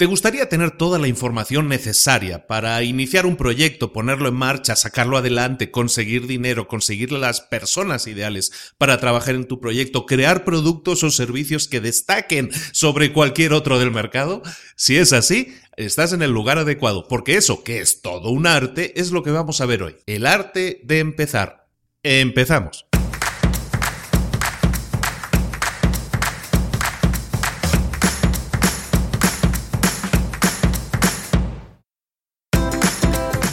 ¿Te gustaría tener toda la información necesaria para iniciar un proyecto, ponerlo en marcha, sacarlo adelante, conseguir dinero, conseguir las personas ideales para trabajar en tu proyecto, crear productos o servicios que destaquen sobre cualquier otro del mercado? Si es así, estás en el lugar adecuado, porque eso, que es todo un arte, es lo que vamos a ver hoy. El arte de empezar. Empezamos.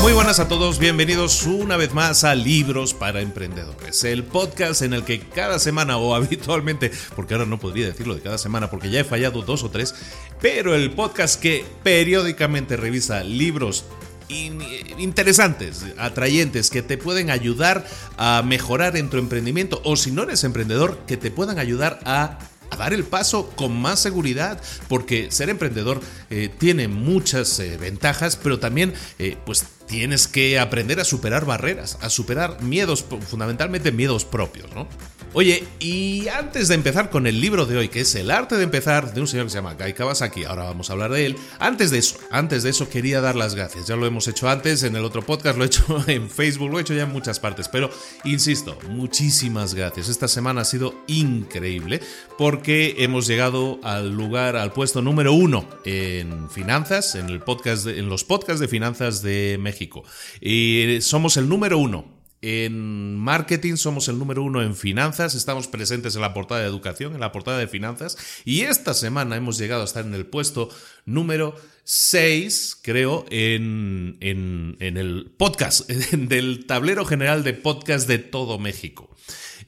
Muy buenas a todos, bienvenidos una vez más a Libros para Emprendedores, el podcast en el que cada semana o habitualmente, porque ahora no podría decirlo de cada semana porque ya he fallado dos o tres, pero el podcast que periódicamente revisa libros interesantes, atrayentes, que te pueden ayudar a mejorar en tu emprendimiento o si no eres emprendedor, que te puedan ayudar a dar el paso con más seguridad, porque ser emprendedor eh, tiene muchas eh, ventajas, pero también eh, pues tienes que aprender a superar barreras, a superar miedos, fundamentalmente miedos propios, ¿no? Oye, y antes de empezar con el libro de hoy, que es El arte de empezar, de un señor que se llama Guy Kawasaki, ahora vamos a hablar de él, antes de eso, antes de eso quería dar las gracias, ya lo hemos hecho antes en el otro podcast, lo he hecho en Facebook, lo he hecho ya en muchas partes, pero insisto, muchísimas gracias, esta semana ha sido increíble porque hemos llegado al lugar, al puesto número uno en finanzas, en, el podcast en los podcasts de finanzas de México, y somos el número uno en marketing somos el número uno en finanzas, estamos presentes en la portada de educación, en la portada de finanzas, y esta semana hemos llegado a estar en el puesto número 6, creo, en, en, en el podcast, del tablero general de podcast de todo México.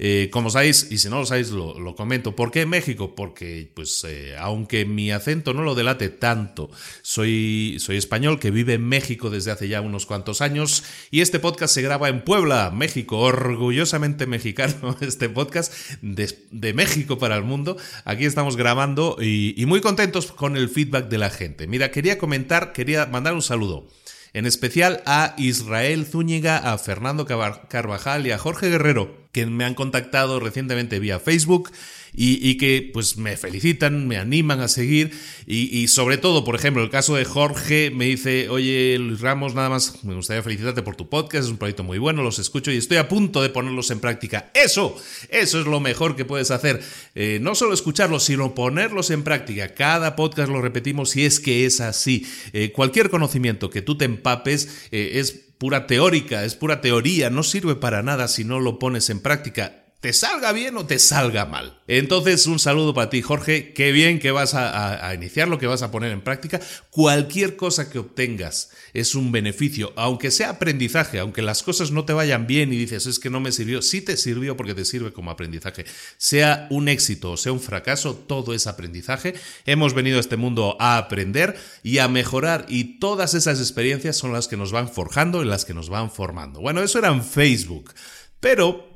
Eh, como sabéis, y si no lo sabéis, lo, comento. ¿Por qué México? Porque, pues, eh, aunque mi acento no lo delate tanto, soy, soy español que vive en México desde hace ya unos cuantos años y este podcast se graba en Puebla, México, orgullosamente mexicano este podcast de, México para el mundo. Aquí estamos grabando y, y muy contentos con el feedback de la gente. Mira, quería comentar, quería mandar un saludo en especial a Israel Zúñiga, a Fernando Carvajal y a Jorge Guerrero, que me han contactado recientemente vía Facebook y, que pues me felicitan, me animan a seguir y, sobre todo, por ejemplo, el caso de Jorge me dice, oye Luis Ramos, nada más me gustaría felicitarte por tu podcast, es un proyecto muy bueno, los escucho y estoy a punto de ponerlos en práctica. Eso, eso es lo mejor que puedes hacer. Eh, no solo escucharlos, sino ponerlos en práctica. Cada podcast lo repetimos y es que es así. Eh, cualquier conocimiento que tú te empapes eh, es pura teórica, es pura teoría, no sirve para nada si no lo pones en práctica te salga bien o te salga mal. Entonces, un saludo para ti, Jorge. Qué bien que vas a, iniciar lo que vas a poner en práctica. Cualquier cosa que obtengas es un beneficio, aunque sea aprendizaje, aunque las cosas no te vayan bien y dices, es que no me sirvió, sí te sirvió porque te sirve como aprendizaje. Sea un éxito o sea un fracaso, todo es aprendizaje. Hemos venido a este mundo a aprender y a mejorar y todas esas experiencias son las que nos van forjando y las que nos van formando. Bueno, eso era en Facebook. Pero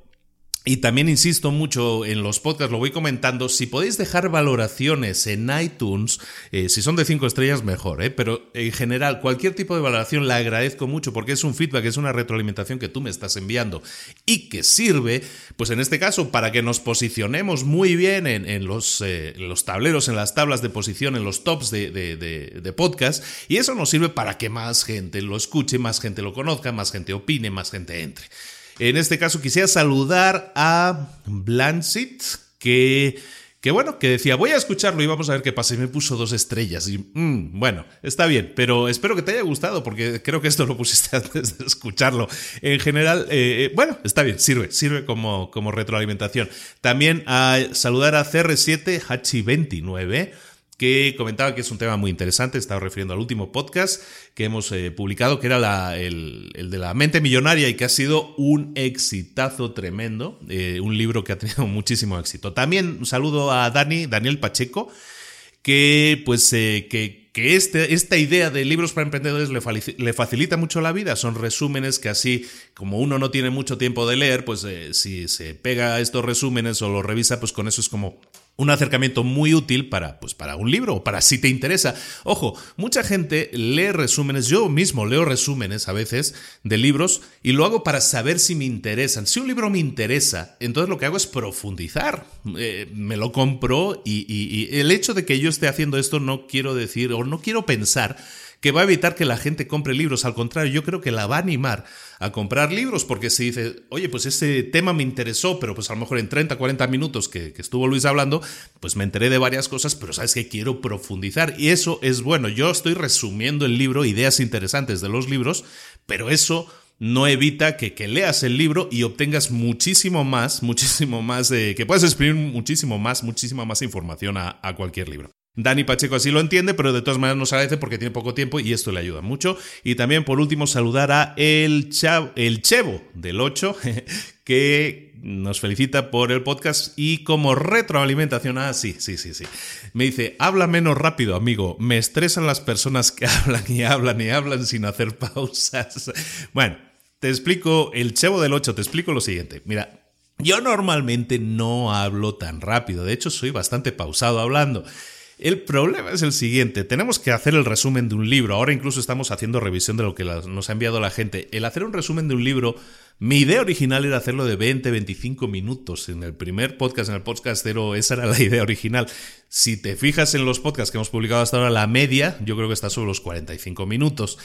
y también insisto mucho en los podcasts, lo voy comentando, si podéis dejar valoraciones en iTunes, eh, si son de 5 estrellas mejor, eh, pero en general cualquier tipo de valoración la agradezco mucho porque es un feedback, es una retroalimentación que tú me estás enviando y que sirve, pues en este caso, para que nos posicionemos muy bien en, los, eh, los, tableros, en las tablas de posición, en los tops de, de, de podcast, y eso nos sirve para que más gente lo escuche, más gente lo conozca, más gente opine, más gente entre. En este caso quisiera saludar a Blanchett, que, que bueno, que decía, voy a escucharlo y vamos a ver qué pasa. Y me puso dos estrellas. Y mm, bueno, está bien, pero espero que te haya gustado, porque creo que esto lo pusiste antes de escucharlo. En general, eh, eh, bueno, está bien, sirve, sirve como, como retroalimentación. También a saludar a CR7 Hachi29 que comentaba que es un tema muy interesante, estaba refiriendo al último podcast que hemos eh, publicado, que era el, de la mente millonaria y que ha sido un exitazo tremendo, eh, un libro que ha tenido muchísimo éxito. También un saludo a Dani, Daniel Pacheco, que pues eh, que, que este, esta idea de libros para emprendedores le, le, facilita mucho la vida. Son resúmenes que así, como uno no tiene mucho tiempo de leer, pues si se pega estos resúmenes o los revisa, pues con eso es como un acercamiento muy útil para, pues, para un libro o para si te interesa. Ojo, mucha gente lee resúmenes, yo mismo leo resúmenes a veces de libros y lo hago para saber si me interesan. Si un libro me interesa, entonces lo que hago es profundizar. Eh, me lo compro y, y el hecho de que yo esté haciendo esto no quiero decir o no quiero pensar que va a evitar que la gente compre libros. Al contrario, yo creo que la va a animar a comprar libros porque si dice, oye, pues ese tema me interesó, pero pues a lo mejor en 30, 40 minutos que, estuvo Luis hablando, pues me enteré de varias cosas, pero sabes que quiero profundizar y eso es bueno. Yo estoy resumiendo el libro, ideas interesantes de los libros, pero eso no evita que, que, leas el libro y obtengas muchísimo más, muchísimo más, eh, que puedas exprimir muchísimo más, muchísima más información a cualquier libro. Dani Pacheco así lo entiende, pero de todas maneras nos agradece porque tiene poco tiempo y esto le ayuda mucho. Y también, por último, saludar a el, el Chevo del 8, que nos felicita por el podcast y como retroalimentación, ah, sí, sí, sí, sí. Me dice, habla menos rápido, amigo. Me estresan las personas que hablan y hablan y hablan sin hacer pausas. Bueno, te explico, el Chevo del 8, te explico lo siguiente. Mira, yo normalmente no hablo tan rápido, de hecho soy bastante pausado hablando. El problema es el siguiente, tenemos que hacer el resumen de un libro, ahora incluso estamos haciendo revisión de lo que nos ha enviado la gente. El hacer un resumen de un libro, mi idea original era hacerlo de 20, 25 minutos. En el primer podcast, en el podcast cero, esa era la idea original. Si te fijas en los podcasts que hemos publicado hasta ahora, la media yo creo que está sobre los 45 minutos.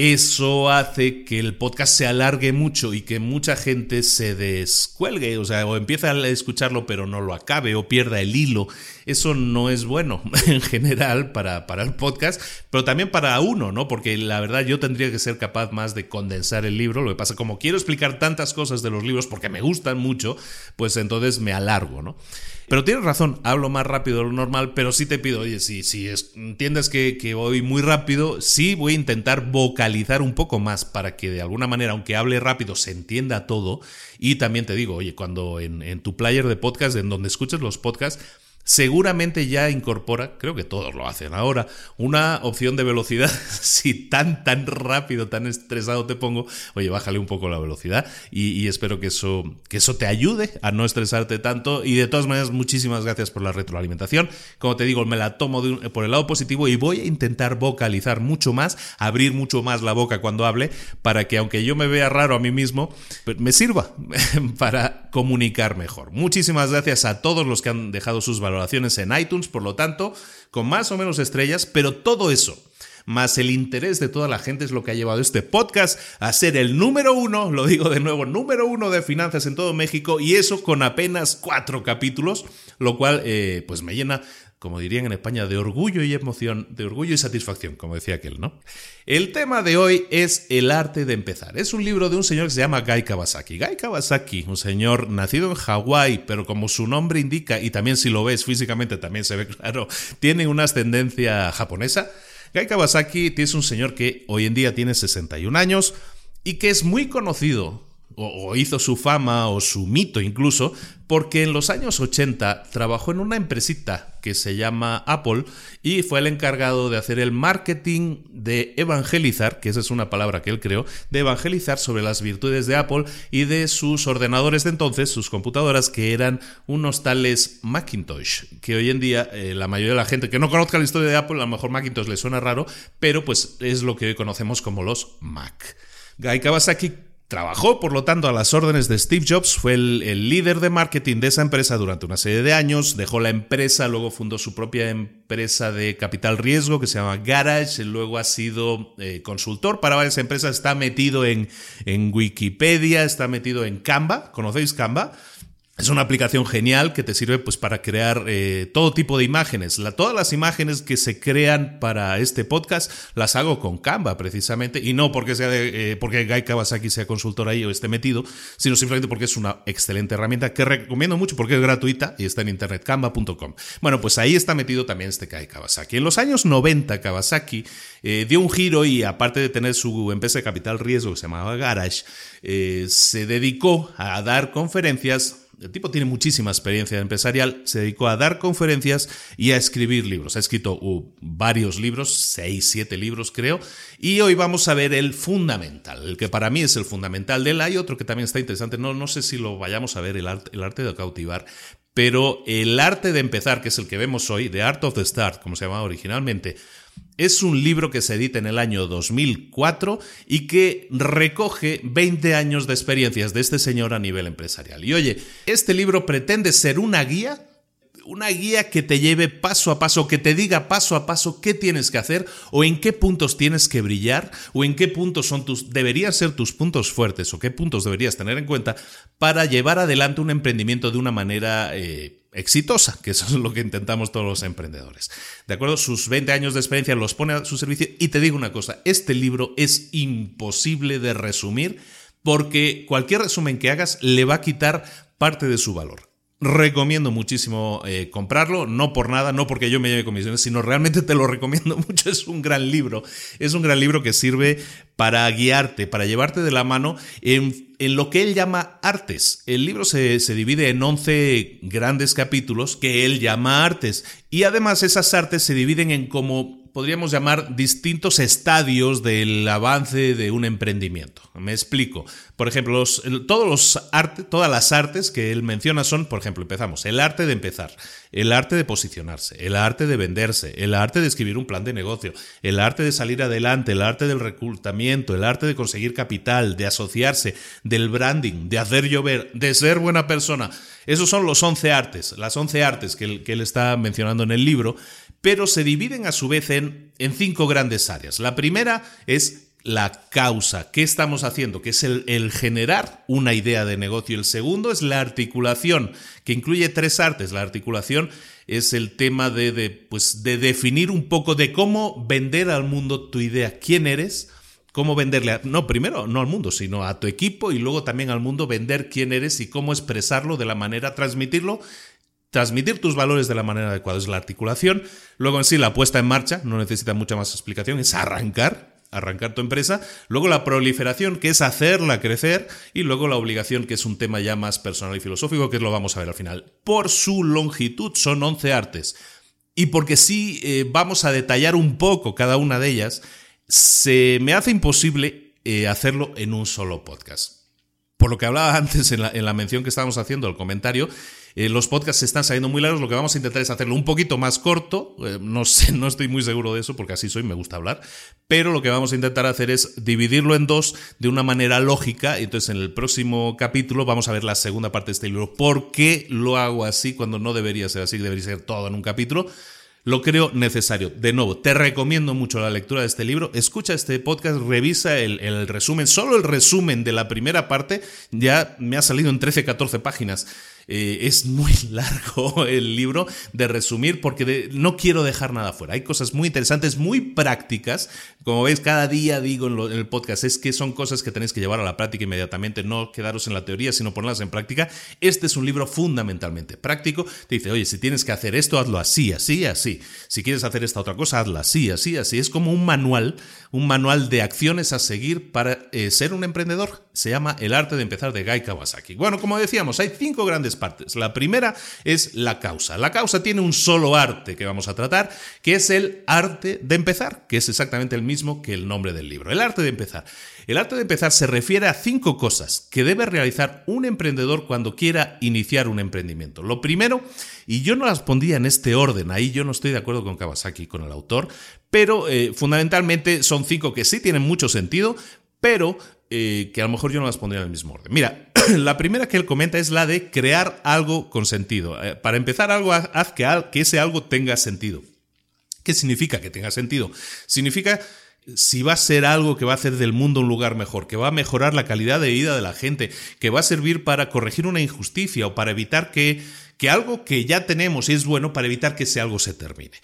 Eso hace que el podcast se alargue mucho y que mucha gente se descuelgue, o sea, o empieza a escucharlo pero no lo acabe o pierda el hilo. eso no es bueno en general para, para el podcast, pero también para uno, ¿no? Porque la verdad yo tendría que ser capaz más de condensar el libro. Lo que pasa, como quiero explicar tantas cosas de los libros porque me gustan mucho, pues entonces me alargo, ¿no? Pero tienes razón, hablo más rápido de lo normal, pero sí te pido, oye, si, si entiendes que, que, voy muy rápido, sí voy a intentar vocalizar un poco más para que de alguna manera, aunque hable rápido, se entienda todo. Y también te digo, oye, cuando en, en tu player de podcast, en donde escuches los podcasts, seguramente ya incorpora, creo que todos lo hacen ahora, una opción de velocidad. si tan, tan rápido, tan estresado te pongo, oye, bájale un poco la velocidad y, espero que eso, que eso te ayude a no estresarte tanto. Y de todas maneras, muchísimas gracias por la retroalimentación. Como te digo, me la tomo por el lado positivo y voy a intentar vocalizar mucho más, abrir mucho más la boca cuando hable, para que aunque yo me vea raro a mí mismo, me sirva para comunicar mejor. Muchísimas gracias a todos los que han dejado sus valores en iTunes, por lo tanto, con más o menos estrellas, pero todo eso más el interés de toda la gente es lo que ha llevado este podcast a ser el número uno, lo digo de nuevo, número uno de finanzas en todo México y eso con apenas cuatro capítulos, lo cual eh, pues me llena como dirían en España, de orgullo y emoción, de orgullo y satisfacción, como decía aquel, ¿no? El tema de hoy es El arte de empezar. Es un libro de un señor que se llama Guy Kawasaki. Guy Kawasaki, un señor nacido en Hawái, pero como su nombre indica, y también si lo ves físicamente también se ve claro, tiene una ascendencia japonesa. Guy Kawasaki es un señor que hoy en día tiene 61 años y que es muy conocido o, hizo su fama o su mito incluso, porque en los años 80 trabajó en una empresita que se llama Apple y fue el encargado de hacer el marketing de evangelizar, que esa es una palabra que él creó, de evangelizar sobre las virtudes de Apple y de sus ordenadores de entonces, sus computadoras, que eran unos tales Macintosh, que hoy en día eh, la mayoría de la gente que no conozca la historia de Apple, a lo mejor Macintosh le suena raro, pero pues es lo que hoy conocemos como los Mac. Guy Kawasaki Trabajó, por lo tanto, a las órdenes de Steve Jobs, fue el, líder de marketing de esa empresa durante una serie de años, dejó la empresa, luego fundó su propia empresa de capital riesgo que se llama Garage, luego ha sido eh, consultor para varias empresas, está metido en, en Wikipedia, está metido en Canva, ¿conocéis Canva? Es una aplicación genial que te sirve pues, para crear eh, todo tipo de imágenes. todas las imágenes que se crean para este podcast las hago con Canva precisamente y no porque sea de, eh, porque Guy Kawasaki sea consultor ahí o esté metido, sino simplemente porque es una excelente herramienta que recomiendo mucho porque es gratuita y está en internet canva.com. Bueno, pues ahí está metido también este Guy Kawasaki. En los años 90 Kawasaki eh, dio un giro y aparte de tener su empresa de capital riesgo que se llamaba Garage, se dedicó a dar conferencias el tipo tiene muchísima experiencia empresarial, se dedicó a dar conferencias y a escribir libros. Ha escrito uh, varios libros, seis, siete libros creo, y hoy vamos a ver el fundamental, el que para mí es el fundamental de él. Hay otro que también está interesante, no, no sé si lo vayamos a ver, el arte, el arte de cautivar, pero el arte de empezar, que es el que vemos hoy, The Art of the Start, como se llamaba originalmente, es un libro que se edita en el año 2004 y que recoge 20 años de experiencias de este señor a nivel empresarial. Y oye, este libro pretende ser una guía una guía que te lleve paso a paso, que te diga paso a paso qué tienes que hacer o en qué puntos tienes que brillar o en qué puntos son tus deberían ser tus puntos fuertes o qué puntos deberías tener en cuenta para llevar adelante un emprendimiento de una manera eh, exitosa, que eso es lo que intentamos todos los emprendedores. ¿De acuerdo? Sus 20 años de experiencia los pone a su servicio y te digo una cosa, este libro es imposible de resumir porque cualquier resumen que hagas le va a quitar parte de su valor. Recomiendo muchísimo eh, comprarlo, no por nada, no porque yo me lleve comisiones, sino realmente te lo recomiendo mucho. Es un gran libro. Es un gran libro que sirve para guiarte, para llevarte de la mano en, en lo que él llama artes. El libro se, se divide en 11 grandes capítulos que él llama artes. Y además esas artes se dividen en como podríamos llamar distintos estadios del avance de un emprendimiento. Me explico. Por ejemplo, todos los todas las artes que él menciona son, por ejemplo, empezamos, el arte de empezar, el arte de posicionarse, el arte de venderse, el arte de escribir un plan de negocio, el arte de salir adelante, el arte del reclutamiento, el arte de conseguir capital, de asociarse, del branding, de hacer llover, de ser buena persona. Esos son los 11 artes, las 11 artes que él, que él está mencionando en el libro pero se dividen a su vez en, en cinco grandes áreas. La primera es la causa. ¿Qué estamos haciendo? Que es el, generar una idea de negocio. El segundo es la articulación, que incluye tres artes. La articulación es el tema de, de, pues, de definir un poco de cómo vender al mundo tu idea. ¿Quién eres? cómo venderle, no, primero no al mundo, sino a tu equipo y luego también al mundo vender quién eres y cómo expresarlo de la manera, transmitirlo, transmitir tus valores de la manera adecuada. Es la articulación. Luego en sí la puesta en marcha, no necesita mucha más explicación, es arrancar, arrancar tu empresa, luego la proliferación, que es hacerla crecer, y luego la obligación, que es un tema ya más personal y filosófico, que lo vamos a ver al final. Por su longitud son 11 artes. Y porque sí eh, vamos a detallar un poco cada una de ellas, se me hace imposible eh, hacerlo en un solo podcast. Por lo que hablaba antes en la, mención que estábamos haciendo, el comentario, eh, los podcasts están saliendo muy largos, lo que vamos a intentar es hacerlo un poquito más corto, eh, no sé, no estoy muy seguro de eso porque así soy, me gusta hablar, pero lo que vamos a intentar hacer es dividirlo en dos de una manera lógica, entonces en el próximo capítulo vamos a ver la segunda parte de este libro, ¿por qué lo hago así cuando no debería ser así, debería ser todo en un capítulo? Lo creo necesario. De nuevo, te recomiendo mucho la lectura de este libro. Escucha este podcast, revisa el, resumen. Solo el resumen de la primera parte ya me ha salido en 13, 14 páginas. Eh, es muy largo el libro de resumir porque no quiero dejar nada fuera. Hay cosas muy interesantes, muy prácticas. Como veis, cada día digo en, el podcast, es que son cosas que tenéis que llevar a la práctica inmediatamente, no quedaros en la teoría, sino ponerlas en práctica. Este es un libro fundamentalmente práctico. Te dice, oye, si tienes que hacer esto, hazlo así, así, así. Si quieres hacer esta otra cosa, hazla así, así, así. Es como un manual, un manual de acciones a seguir para eh, ser un emprendedor. Se llama El arte de empezar de Guy Kawasaki. Bueno, como decíamos, hay cinco grandes partes. La primera es la causa. La causa tiene un solo arte que vamos a tratar, que es el arte de empezar, que es exactamente el mismo que el nombre del libro. El arte de empezar. El arte de empezar se refiere a cinco cosas que debe realizar un emprendedor cuando quiera iniciar un emprendimiento. Lo primero, y yo no las pondría en este orden, ahí yo no estoy de acuerdo con Kawasaki, con el autor, pero eh, fundamentalmente son cinco que sí tienen mucho sentido, pero eh, que a lo mejor yo no las pondría en el mismo orden. Mira, la primera que él comenta es la de crear algo con sentido. Eh, para empezar algo, haz que, que ese algo tenga sentido. ¿Qué significa que tenga sentido? Significa si va a ser algo que va a hacer del mundo un lugar mejor, que va a mejorar la calidad de vida de la gente, que va a servir para corregir una injusticia o para evitar que, que algo que ya tenemos y es bueno para evitar que ese algo se termine.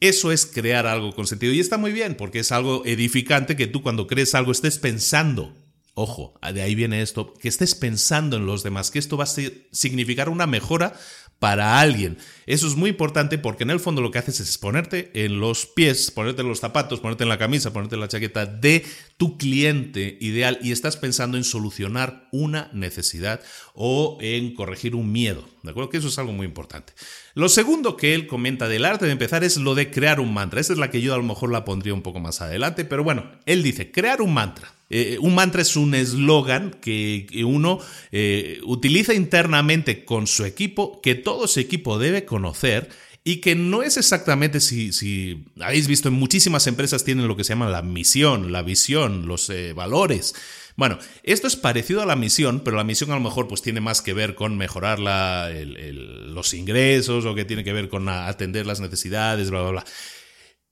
Eso es crear algo con sentido y está muy bien porque es algo edificante que tú cuando crees algo estés pensando ojo, de ahí viene esto, que estés pensando en los demás, que esto va a significar una mejora para alguien. Eso es muy importante porque en el fondo lo que haces es ponerte en los pies, ponerte en los zapatos, ponerte en la camisa, ponerte en la chaqueta de tu cliente ideal y estás pensando en solucionar una necesidad o en corregir un miedo. ¿De acuerdo? Que eso es algo muy importante. Lo segundo que él comenta del arte de empezar es lo de crear un mantra. Esa es la que yo a lo mejor la pondría un poco más adelante, pero bueno, él dice, crear un mantra. Eh, un mantra es un eslogan que, uno eh, utiliza internamente con su equipo, que todo su equipo debe conocer y que no es exactamente, si, si habéis visto en muchísimas empresas tienen lo que se llama la misión, la visión, los eh, valores. Bueno, esto es parecido a la misión, pero la misión a lo mejor pues tiene más que ver con mejorar los ingresos o que tiene que ver con atender las necesidades, bla, bla, bla.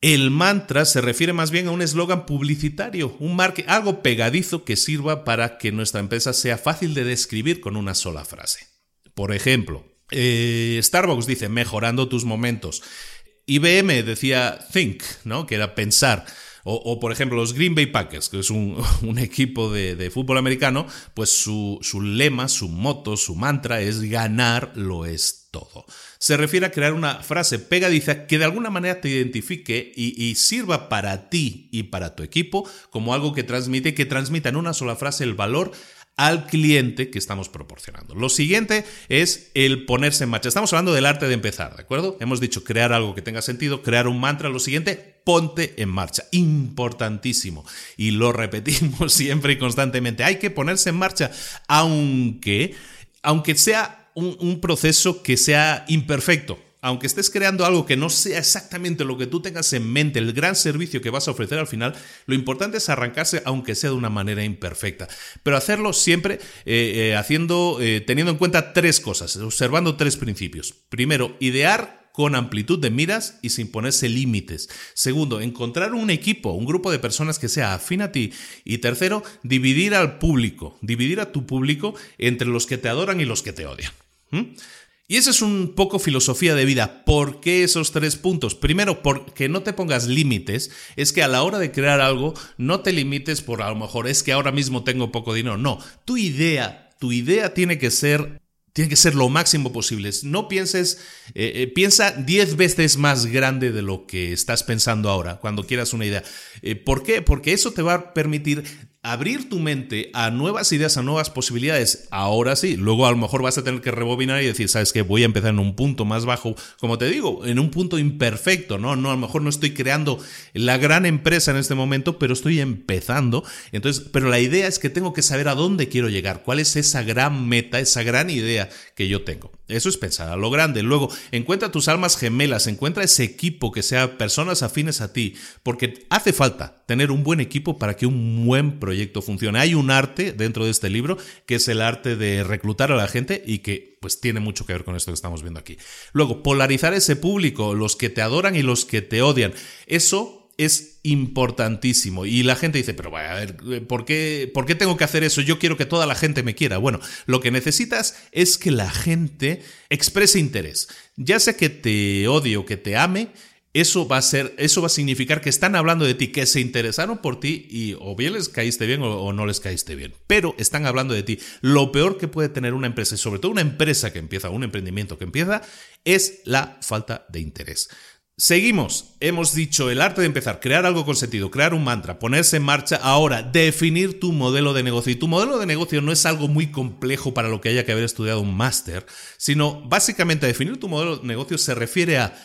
El mantra se refiere más bien a un eslogan publicitario, un algo pegadizo que sirva para que nuestra empresa sea fácil de describir con una sola frase. Por ejemplo, eh, Starbucks dice mejorando tus momentos. IBM decía think, ¿no? Que era pensar. O, por ejemplo, los Green Bay Packers, que es un, equipo de, fútbol americano, pues su, su lema, su moto, su mantra es ganar lo es todo se refiere a crear una frase pegadiza que de alguna manera te identifique y, sirva para ti y para tu equipo como algo que transmite, que transmita en una sola frase el valor al cliente que estamos proporcionando. Lo siguiente es el ponerse en marcha. Estamos hablando del arte de empezar, ¿de acuerdo? Hemos dicho crear algo que tenga sentido, crear un mantra. Lo siguiente, ponte en marcha. Importantísimo. Y lo repetimos siempre y constantemente. Hay que ponerse en marcha, aunque, aunque sea un, proceso que sea imperfecto aunque estés creando algo que no sea exactamente lo que tú tengas en mente, el gran servicio que vas a ofrecer al final, lo importante es arrancarse aunque sea de una manera imperfecta. Pero hacerlo siempre eh, eh, haciendo, eh, teniendo en cuenta tres cosas, observando tres principios. Primero, idear con amplitud de miras y sin ponerse límites. Segundo, encontrar un equipo, un grupo de personas que sea afín a ti. Y tercero, dividir al público, dividir a tu público entre los que te adoran y los que te odian. Y esa es un poco filosofía de vida. ¿Por qué esos tres puntos? Primero, porque no te pongas límites. Es que a la hora de crear algo, no te limites por a lo mejor es que ahora mismo tengo poco dinero. No, tu idea, tu idea tiene que ser tiene que ser lo máximo posible. No pienses, eh, eh, piensa 10 veces más grande de lo que estás pensando ahora cuando quieras una idea. Eh, ¿Por qué? Porque eso te va a permitir abrir tu mente a nuevas ideas, a nuevas posibilidades. Ahora sí, luego a lo mejor vas a tener que rebobinar y decir, sabes que voy a empezar en un punto más bajo, como te digo, en un punto imperfecto, ¿no? No, a lo mejor no estoy creando la gran empresa en este momento, pero estoy empezando. Entonces, pero la idea es que tengo que saber a dónde quiero llegar, cuál es esa gran meta, esa gran idea que yo tengo. Eso es pensar a lo grande. Luego, encuentra tus almas gemelas, encuentra ese equipo que sea personas afines a ti, porque hace falta tener un buen equipo para que un buen proyecto funcione. Hay un arte dentro de este libro que es el arte de reclutar a la gente y que pues tiene mucho que ver con esto que estamos viendo aquí. Luego, polarizar ese público, los que te adoran y los que te odian. Eso es importantísimo. Y la gente dice, pero vaya, a ver, ¿por qué, ¿por qué tengo que hacer eso? Yo quiero que toda la gente me quiera. Bueno, lo que necesitas es que la gente exprese interés. Ya sea que te odie o que te ame, eso va a ser, eso va a significar que están hablando de ti, que se interesaron por ti y o bien les caíste bien o, o, no les caíste bien, pero están hablando de ti. Lo peor que puede tener una empresa, y sobre todo una empresa que empieza, un emprendimiento que empieza, es la falta de interés. Seguimos. Hemos dicho el arte de empezar, crear algo con sentido, crear un mantra, ponerse en marcha. Ahora, definir tu modelo de negocio. Y tu modelo de negocio no es algo muy complejo para lo que haya que haber estudiado un máster, sino básicamente definir tu modelo de negocio se refiere a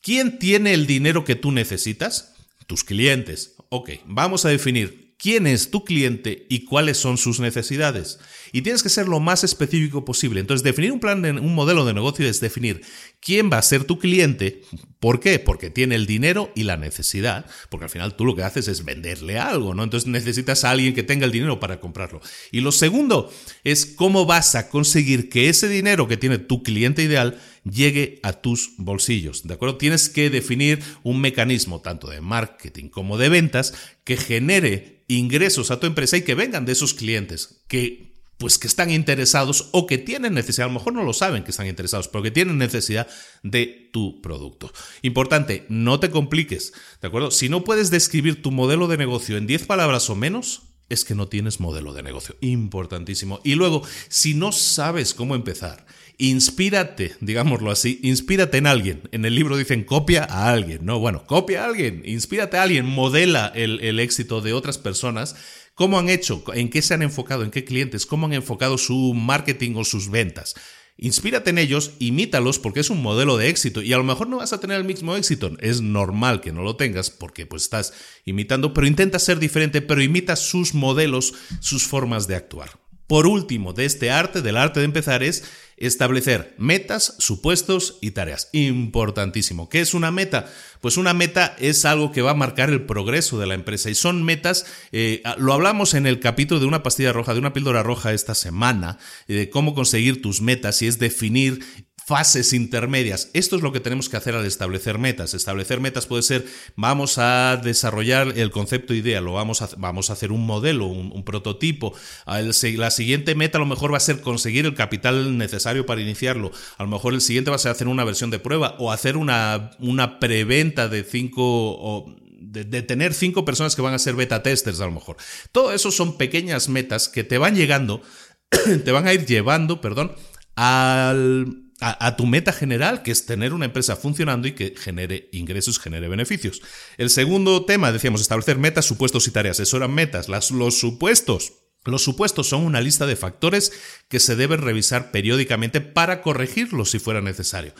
quién tiene el dinero que tú necesitas, tus clientes. Ok, vamos a definir quién es tu cliente y cuáles son sus necesidades. Y tienes que ser lo más específico posible. Entonces, definir un plan, de, un modelo de negocio es definir quién va a ser tu cliente. ¿Por qué? Porque tiene el dinero y la necesidad. Porque al final tú lo que haces es venderle algo, ¿no? Entonces necesitas a alguien que tenga el dinero para comprarlo. Y lo segundo es cómo vas a conseguir que ese dinero que tiene tu cliente ideal llegue a tus bolsillos. ¿De acuerdo? Tienes que definir un mecanismo tanto de marketing como de ventas que genere ingresos a tu empresa y que vengan de esos clientes que pues que están interesados o que tienen necesidad, a lo mejor no lo saben que están interesados, pero que tienen necesidad de tu producto. Importante, no te compliques, ¿de acuerdo? Si no puedes describir tu modelo de negocio en 10 palabras o menos, es que no tienes modelo de negocio. Importantísimo. Y luego, si no sabes cómo empezar, inspírate, digámoslo así, inspírate en alguien. En el libro dicen copia a alguien, ¿no? Bueno, copia a alguien, inspírate a alguien, modela el, el éxito de otras personas. ¿Cómo han hecho? ¿En qué se han enfocado? ¿En qué clientes? ¿Cómo han enfocado su marketing o sus ventas? Inspírate en ellos, imítalos porque es un modelo de éxito y a lo mejor no vas a tener el mismo éxito. Es normal que no lo tengas porque pues estás imitando, pero intenta ser diferente, pero imita sus modelos, sus formas de actuar. Por último, de este arte, del arte de empezar, es establecer metas, supuestos y tareas. Importantísimo. ¿Qué es una meta? Pues una meta es algo que va a marcar el progreso de la empresa y son metas, eh, lo hablamos en el capítulo de una pastilla roja, de una píldora roja esta semana, eh, de cómo conseguir tus metas y es definir fases intermedias. Esto es lo que tenemos que hacer al establecer metas. Establecer metas puede ser, vamos a desarrollar el concepto idea, lo vamos a, vamos a hacer un modelo, un, prototipo. la siguiente meta a lo mejor va a ser conseguir el capital necesario para iniciarlo. A lo mejor el siguiente va a ser hacer una versión de prueba o hacer una, una preventa de cinco o de, de, tener cinco personas que van a ser beta testers a lo mejor. Todo eso son pequeñas metas que te van llegando, te van a ir llevando, perdón, al a, tu meta general, que es tener una empresa funcionando y que genere ingresos, genere beneficios. El segundo tema, decíamos, establecer metas, supuestos y tareas. Eso eran metas. Las, los supuestos. Los supuestos son una lista de factores que se deben revisar periódicamente para corregirlos si fuera necesario.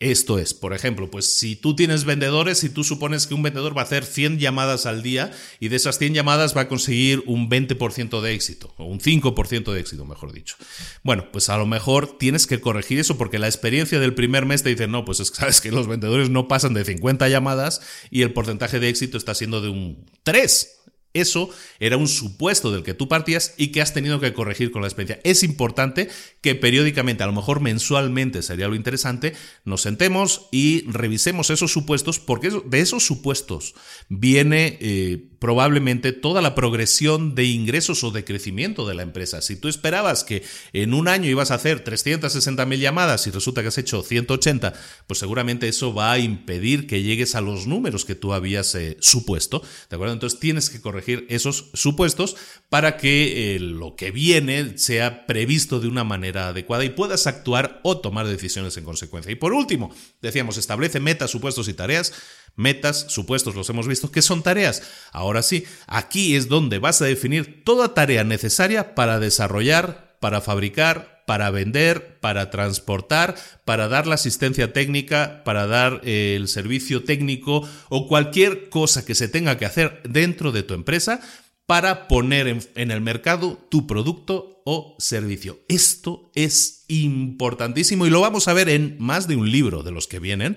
Esto es, por ejemplo, pues si tú tienes vendedores y tú supones que un vendedor va a hacer 100 llamadas al día y de esas 100 llamadas va a conseguir un 20% de éxito, o un 5% de éxito, mejor dicho. Bueno, pues a lo mejor tienes que corregir eso porque la experiencia del primer mes te dice, no, pues es, sabes que los vendedores no pasan de 50 llamadas y el porcentaje de éxito está siendo de un 3. Eso era un supuesto del que tú partías y que has tenido que corregir con la experiencia. Es importante que periódicamente, a lo mejor mensualmente sería lo interesante, nos sentemos y revisemos esos supuestos porque de esos supuestos viene eh, probablemente toda la progresión de ingresos o de crecimiento de la empresa. Si tú esperabas que en un año ibas a hacer 360.000 llamadas y resulta que has hecho 180, pues seguramente eso va a impedir que llegues a los números que tú habías eh, supuesto. ¿De acuerdo? Entonces tienes que corregir esos supuestos para que eh, lo que viene sea previsto de una manera adecuada y puedas actuar o tomar decisiones en consecuencia. Y por último, decíamos, establece metas, supuestos y tareas. Metas, supuestos, los hemos visto. ¿Qué son tareas? Ahora sí, aquí es donde vas a definir toda tarea necesaria para desarrollar, para fabricar, para vender, para transportar, para dar la asistencia técnica, para dar eh, el servicio técnico o cualquier cosa que se tenga que hacer dentro de tu empresa para poner en, el mercado tu producto o servicio. Esto es importantísimo y lo vamos a ver en más de un libro de los que vienen,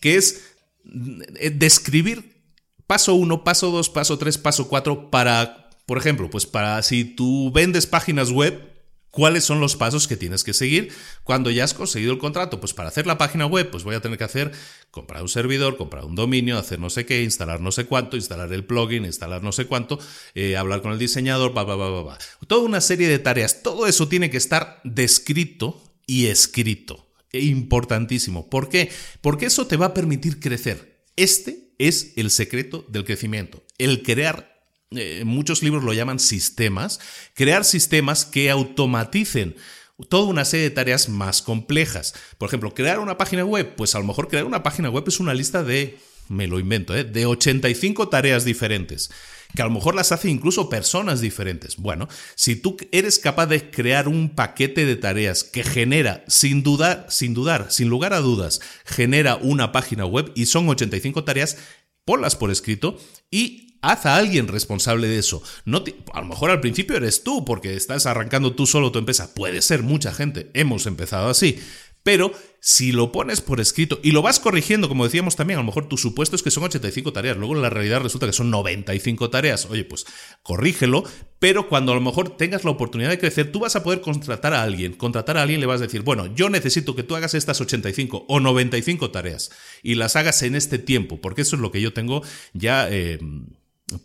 que es describir paso 1, paso 2, paso 3, paso 4 para, por ejemplo, pues para si tú vendes páginas web, ¿Cuáles son los pasos que tienes que seguir cuando ya has conseguido el contrato? Pues para hacer la página web, pues voy a tener que hacer, comprar un servidor, comprar un dominio, hacer no sé qué, instalar no sé cuánto, instalar el plugin, instalar no sé cuánto, eh, hablar con el diseñador, bla, bla, bla, bla. Toda una serie de tareas. Todo eso tiene que estar descrito y escrito. Importantísimo. ¿Por qué? Porque eso te va a permitir crecer. Este es el secreto del crecimiento. El crear eh, muchos libros lo llaman sistemas, crear sistemas que automaticen toda una serie de tareas más complejas. Por ejemplo, crear una página web, pues a lo mejor crear una página web es una lista de, me lo invento, ¿eh? de 85 tareas diferentes que a lo mejor las hace incluso personas diferentes. Bueno, si tú eres capaz de crear un paquete de tareas que genera, sin dudar, sin dudar, sin lugar a dudas, genera una página web y son 85 tareas, ponlas por escrito y haz a alguien responsable de eso. No a lo mejor al principio eres tú porque estás arrancando tú solo tu empresa. Puede ser mucha gente. Hemos empezado así. Pero si lo pones por escrito y lo vas corrigiendo, como decíamos también, a lo mejor tu supuesto es que son 85 tareas, luego en la realidad resulta que son 95 tareas. Oye, pues corrígelo, pero cuando a lo mejor tengas la oportunidad de crecer, tú vas a poder contratar a alguien. Contratar a alguien le vas a decir, bueno, yo necesito que tú hagas estas 85 o 95 tareas y las hagas en este tiempo, porque eso es lo que yo tengo ya... Eh,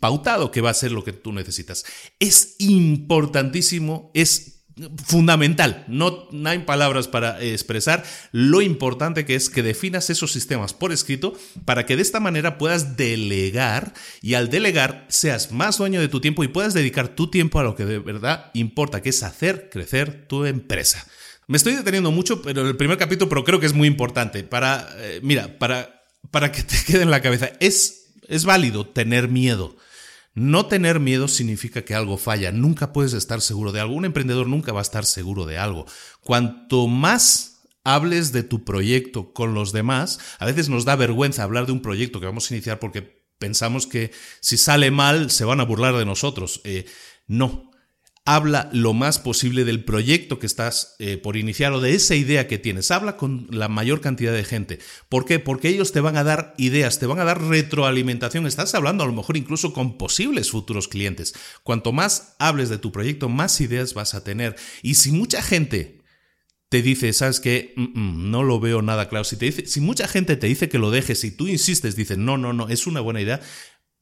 pautado que va a ser lo que tú necesitas. Es importantísimo, es fundamental, no, hay palabras para expresar lo importante que es que definas esos sistemas por escrito para que de esta manera puedas delegar y al delegar seas más dueño de tu tiempo y puedas dedicar tu tiempo a lo que de verdad importa, que es hacer crecer tu empresa. Me estoy deteniendo mucho, pero el primer capítulo, pero creo que es muy importante para, eh, mira, para, para que te quede en la cabeza. Es es válido tener miedo. No tener miedo significa que algo falla. Nunca puedes estar seguro de algo. Un emprendedor nunca va a estar seguro de algo. Cuanto más hables de tu proyecto con los demás, a veces nos da vergüenza hablar de un proyecto que vamos a iniciar porque pensamos que si sale mal se van a burlar de nosotros. Eh, no, habla lo más posible del proyecto que estás eh, por iniciar o de esa idea que tienes. Habla con la mayor cantidad de gente. ¿Por qué? Porque ellos te van a dar ideas, te van a dar retroalimentación. Estás hablando a lo mejor incluso con posibles futuros clientes. Cuanto más hables de tu proyecto, más ideas vas a tener. Y si mucha gente te dice, ¿sabes qué? No lo veo nada claro. Si, te dice, si mucha gente te dice que lo dejes y tú insistes, dices, no, no, no, es una buena idea,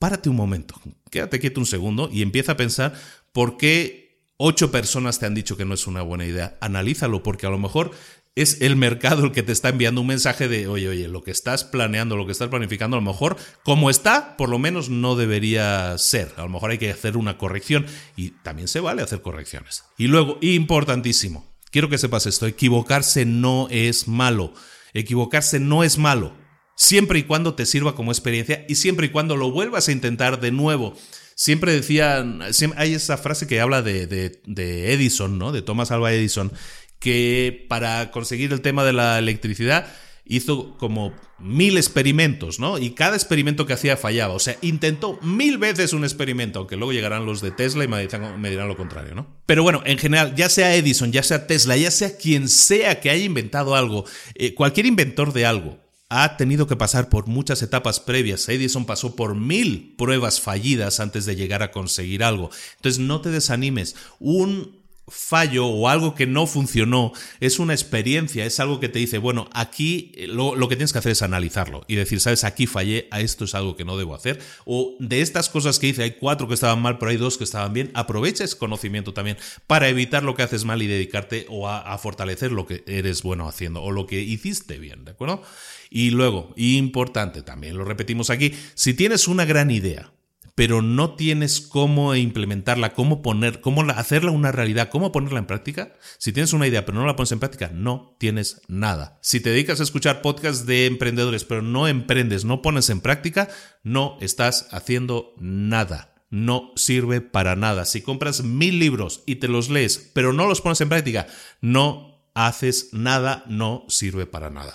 párate un momento, quédate quieto un segundo y empieza a pensar por qué ocho personas te han dicho que no es una buena idea, analízalo porque a lo mejor es el mercado el que te está enviando un mensaje de, oye, oye, lo que estás planeando, lo que estás planificando, a lo mejor, como está, por lo menos no debería ser. A lo mejor hay que hacer una corrección y también se vale hacer correcciones. Y luego, importantísimo, quiero que sepas esto, equivocarse no es malo. Equivocarse no es malo, siempre y cuando te sirva como experiencia y siempre y cuando lo vuelvas a intentar de nuevo. Siempre decían, hay esa frase que habla de, Edison, ¿no? De Thomas Alva Edison, que para conseguir el tema de la electricidad hizo como mil experimentos, ¿no? Y cada experimento que hacía fallaba. O sea, intentó mil veces un experimento, aunque luego llegarán los de Tesla y me dirán, lo contrario, ¿no? Pero bueno, en general, ya sea Edison, ya sea Tesla, ya sea quien sea que haya inventado algo, eh, cualquier inventor de algo, ha tenido que pasar por muchas etapas previas. Edison pasó por mil pruebas fallidas antes de llegar a conseguir algo. Entonces no te desanimes. Un fallo o algo que no funcionó es una experiencia, es algo que te dice, bueno, aquí eh, lo, lo, que tienes que hacer es analizarlo y decir, sabes, aquí fallé, a esto es algo que no debo hacer. O de estas cosas que hice, hay cuatro que estaban mal, pero hay dos que estaban bien. Aprovecha ese conocimiento también para evitar lo que haces mal y dedicarte o a, a fortalecer lo que eres bueno haciendo o lo que hiciste bien, ¿de acuerdo? Y luego, importante también, lo repetimos aquí, si tienes una gran idea, pero no tienes cómo implementarla, cómo poner, cómo hacerla una realidad, cómo ponerla en práctica. Si tienes una idea pero no la pones en práctica, no tienes nada. Si te dedicas a escuchar podcasts de emprendedores pero no emprendes, no pones en práctica, no estás haciendo nada. No sirve para nada. Si compras mil libros y te los lees pero no los pones en práctica, no haces nada, no sirve para nada.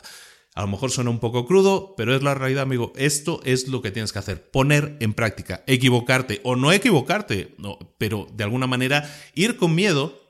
A lo mejor suena un poco crudo, pero es la realidad, amigo. Esto es lo que tienes que hacer. Poner en práctica, equivocarte o no equivocarte, no, pero de alguna manera ir con miedo,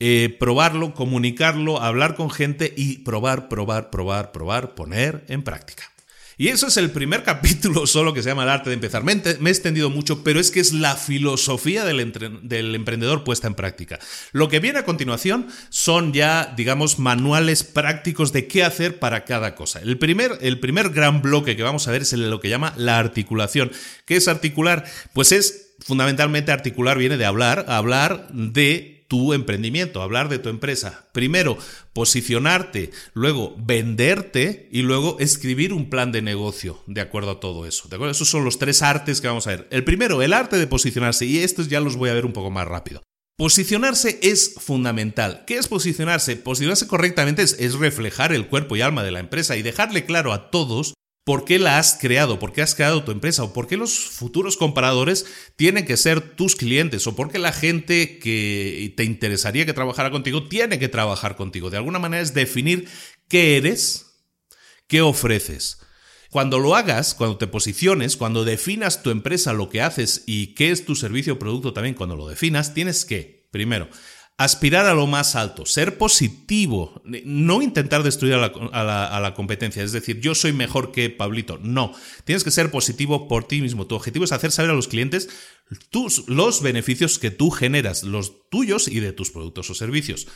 eh, probarlo, comunicarlo, hablar con gente y probar, probar, probar, probar, poner en práctica. Y eso es el primer capítulo solo que se llama El arte de empezar. Me, he extendido mucho, pero es que es la filosofía del, emprendedor puesta en práctica. Lo que viene a continuación son ya, digamos, manuales prácticos de qué hacer para cada cosa. El primer, el primer gran bloque que vamos a ver es lo que llama la articulación. ¿Qué es articular? Pues es fundamentalmente articular, viene de hablar, hablar de tu emprendimiento, hablar de tu empresa. Primero, posicionarte, luego venderte y luego escribir un plan de negocio de acuerdo a todo eso. ¿De acuerdo? Esos son los tres artes que vamos a ver. El primero, el arte de posicionarse y estos ya los voy a ver un poco más rápido. Posicionarse es fundamental. ¿Qué es posicionarse? Posicionarse correctamente es, es, reflejar el cuerpo y alma de la empresa y dejarle claro a todos ¿Por qué la has creado? ¿Por qué has creado tu empresa? ¿O por qué los futuros compradores tienen que ser tus clientes? ¿O por qué la gente que te interesaría que trabajara contigo tiene que trabajar contigo? De alguna manera es definir qué eres, qué ofreces. Cuando lo hagas, cuando te posiciones, cuando definas tu empresa, lo que haces y qué es tu servicio o producto también, cuando lo definas, tienes que, primero, aspirar a lo más alto, ser positivo, no intentar destruir a la, competencia, es decir, yo soy mejor que Pablito, no, tienes que ser positivo por ti mismo, tu objetivo es hacer saber a los clientes tus, los beneficios que tú generas, los tuyos y de tus productos o servicios.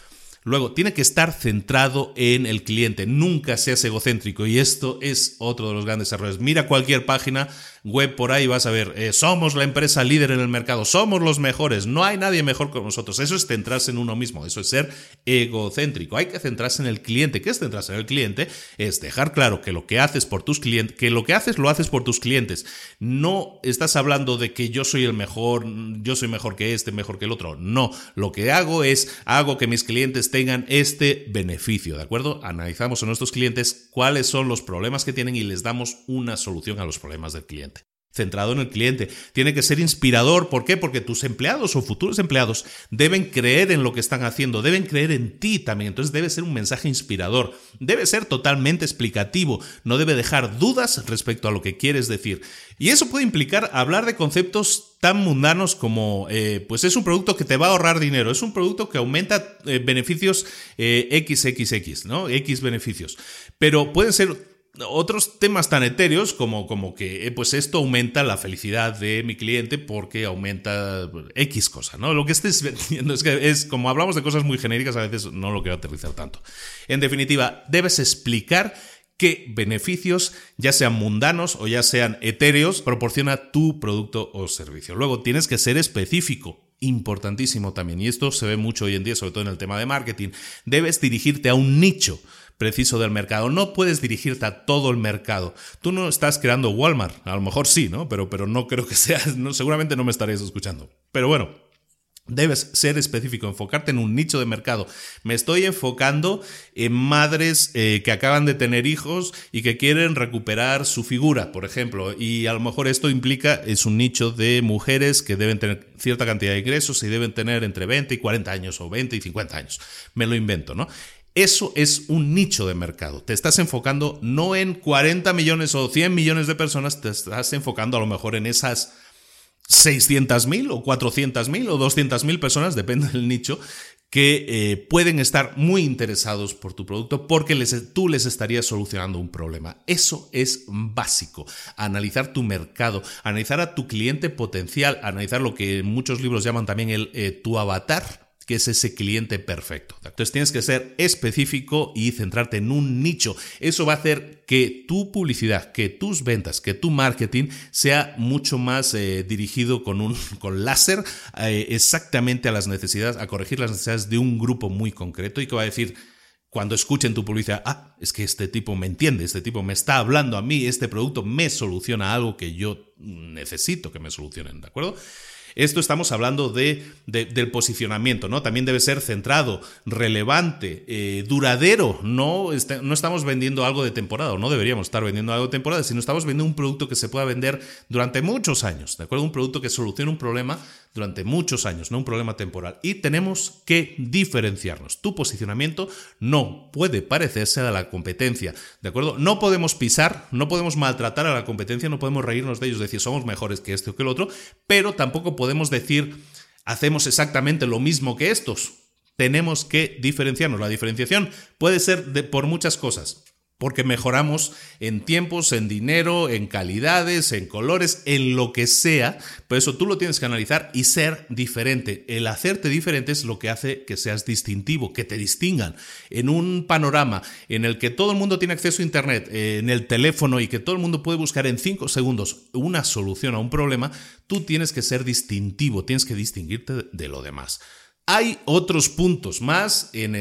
Luego, tiene que estar centrado en el cliente, nunca seas egocéntrico y esto es otro de los grandes errores. Mira cualquier página web por ahí vas a ver, eh, somos la empresa líder en el mercado, somos los mejores, no hay nadie mejor que nosotros. Eso es centrarse en uno mismo, eso es ser egocéntrico. Hay que centrarse en el cliente. ¿Qué es centrarse en el cliente? Es dejar claro que lo que haces por tus clientes, que lo que haces lo haces por tus clientes. No estás hablando de que yo soy el mejor, yo soy mejor que este, mejor que el otro. No, lo que hago es hago que mis clientes tengan este beneficio, ¿de acuerdo? Analizamos a nuestros clientes cuáles son los problemas que tienen y les damos una solución a los problemas del cliente centrado en el cliente. Tiene que ser inspirador. ¿Por qué? Porque tus empleados o futuros empleados deben creer en lo que están haciendo, deben creer en ti también. Entonces debe ser un mensaje inspirador. Debe ser totalmente explicativo. No debe dejar dudas respecto a lo que quieres decir. Y eso puede implicar hablar de conceptos tan mundanos como, eh, pues es un producto que te va a ahorrar dinero, es un producto que aumenta eh, beneficios eh, XXX, ¿no? X beneficios. Pero pueden ser otros temas tan etéreos como, como que eh, pues esto aumenta la felicidad de mi cliente porque aumenta X cosa, ¿no? Lo que estés vendiendo es que es como hablamos de cosas muy genéricas, a veces no lo quiero aterrizar tanto. En definitiva, debes explicar qué beneficios, ya sean mundanos o ya sean etéreos, proporciona tu producto o servicio. Luego tienes que ser específico, importantísimo también, y esto se ve mucho hoy en día, sobre todo en el tema de marketing. Debes dirigirte a un nicho preciso del mercado. No puedes dirigirte a todo el mercado. Tú no estás creando Walmart. A lo mejor sí, ¿no? Pero, pero no creo que seas. No, seguramente no me estaréis escuchando. Pero bueno, Debes ser específico, enfocarte en un nicho de mercado. Me estoy enfocando en madres eh, que acaban de tener hijos y que quieren recuperar su figura, por ejemplo. Y a lo mejor esto implica, es un nicho de mujeres que deben tener cierta cantidad de ingresos y deben tener entre 20 y 40 años o 20 y 50 años. Me lo invento, ¿no? Eso es un nicho de mercado. Te estás enfocando no en 40 millones o 100 millones de personas, te estás enfocando a lo mejor en esas 600.000 o 400.000 o 200.000 personas, depende del nicho, que eh, pueden estar muy interesados por tu producto porque les, tú les estarías solucionando un problema. Eso es básico. Analizar tu mercado, analizar a tu cliente potencial, analizar lo que muchos libros llaman también el eh, tu avatar que es ese cliente perfecto. Entonces tienes que ser específico y centrarte en un nicho. Eso va a hacer que tu publicidad, que tus ventas, que tu marketing sea mucho más eh, dirigido con un con láser eh, exactamente a las necesidades, a corregir las necesidades de un grupo muy concreto y que va a decir cuando escuchen tu publicidad, ah, es que este tipo me entiende, este tipo me está hablando a mí, este producto me soluciona algo que yo necesito que me solucionen, ¿de acuerdo? Esto estamos hablando de, del posicionamiento, ¿no? También debe ser centrado, relevante, eh, duradero. No, este, no estamos vendiendo algo de temporada, o no deberíamos estar vendiendo algo de temporada, sino estamos vendiendo un producto que se pueda vender durante muchos años, ¿de acuerdo? Un producto que solucione un problema durante muchos años, no un problema temporal. Y tenemos que diferenciarnos. Tu posicionamiento no puede parecerse a la competencia, ¿de acuerdo? No podemos pisar, no podemos maltratar a la competencia, no podemos reírnos de ellos, decir somos mejores que este o que el otro, pero tampoco podemos decir hacemos exactamente lo mismo que estos. Tenemos que diferenciarnos. La diferenciación puede ser de, por muchas cosas porque mejoramos en tiempos, en dinero, en calidades, en colores, en lo que sea. Por eso tú lo tienes que analizar y ser diferente. El hacerte diferente es lo que hace que seas distintivo, que te distingan. En un panorama en el que todo el mundo tiene acceso a Internet, en el teléfono y que todo el mundo puede buscar en cinco segundos una solución a un problema, tú tienes que ser distintivo, tienes que distinguirte de lo demás. Hay otros puntos más en,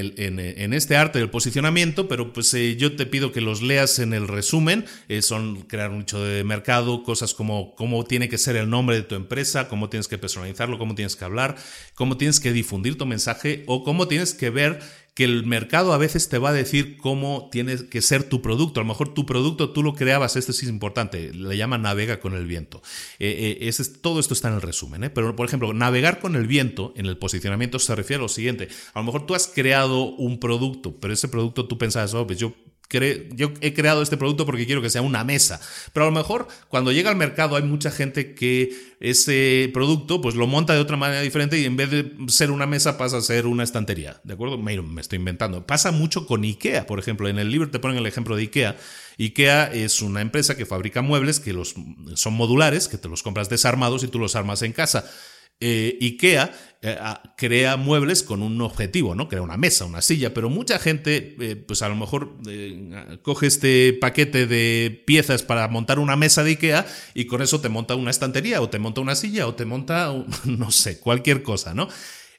este arte del posicionamiento, pero pues eh, yo te pido que los leas en el resumen. Eh, son crear un nicho de mercado, cosas como cómo tiene que ser el nombre de tu empresa, cómo tienes que personalizarlo, cómo tienes que hablar, cómo tienes que difundir tu mensaje o cómo tienes que ver que el mercado a veces te va a decir cómo tiene que ser tu producto. A lo mejor tu producto tú lo creabas, esto sí es importante, le llama navega con el viento. Eh, eh, todo esto está en el resumen, ¿eh? pero por ejemplo, navegar con el viento en el posicionamiento se refiere a lo siguiente. A lo mejor tú has creado un producto, pero ese producto tú pensabas, oh, pues yo yo he creado este producto porque quiero que sea una mesa. Pero a lo mejor cuando llega al mercado hay mucha gente que ese producto pues lo monta de otra manera diferente y en vez de ser una mesa pasa a ser una estantería. ¿De acuerdo? Me, me estoy inventando. Pasa mucho con IKEA, por ejemplo. En el libro te ponen el ejemplo de IKEA. IKEA es una empresa que fabrica muebles que los, son modulares, que te los compras desarmados y tú los armas en casa. Eh, IKEA eh, crea muebles con un objetivo, ¿no? Crea una mesa, una silla, pero mucha gente, eh, pues a lo mejor coge este paquete de piezas para montar una mesa de IKEA y con eso te monta una estantería o te monta una silla o te monta, no sé, cualquier cosa, ¿no?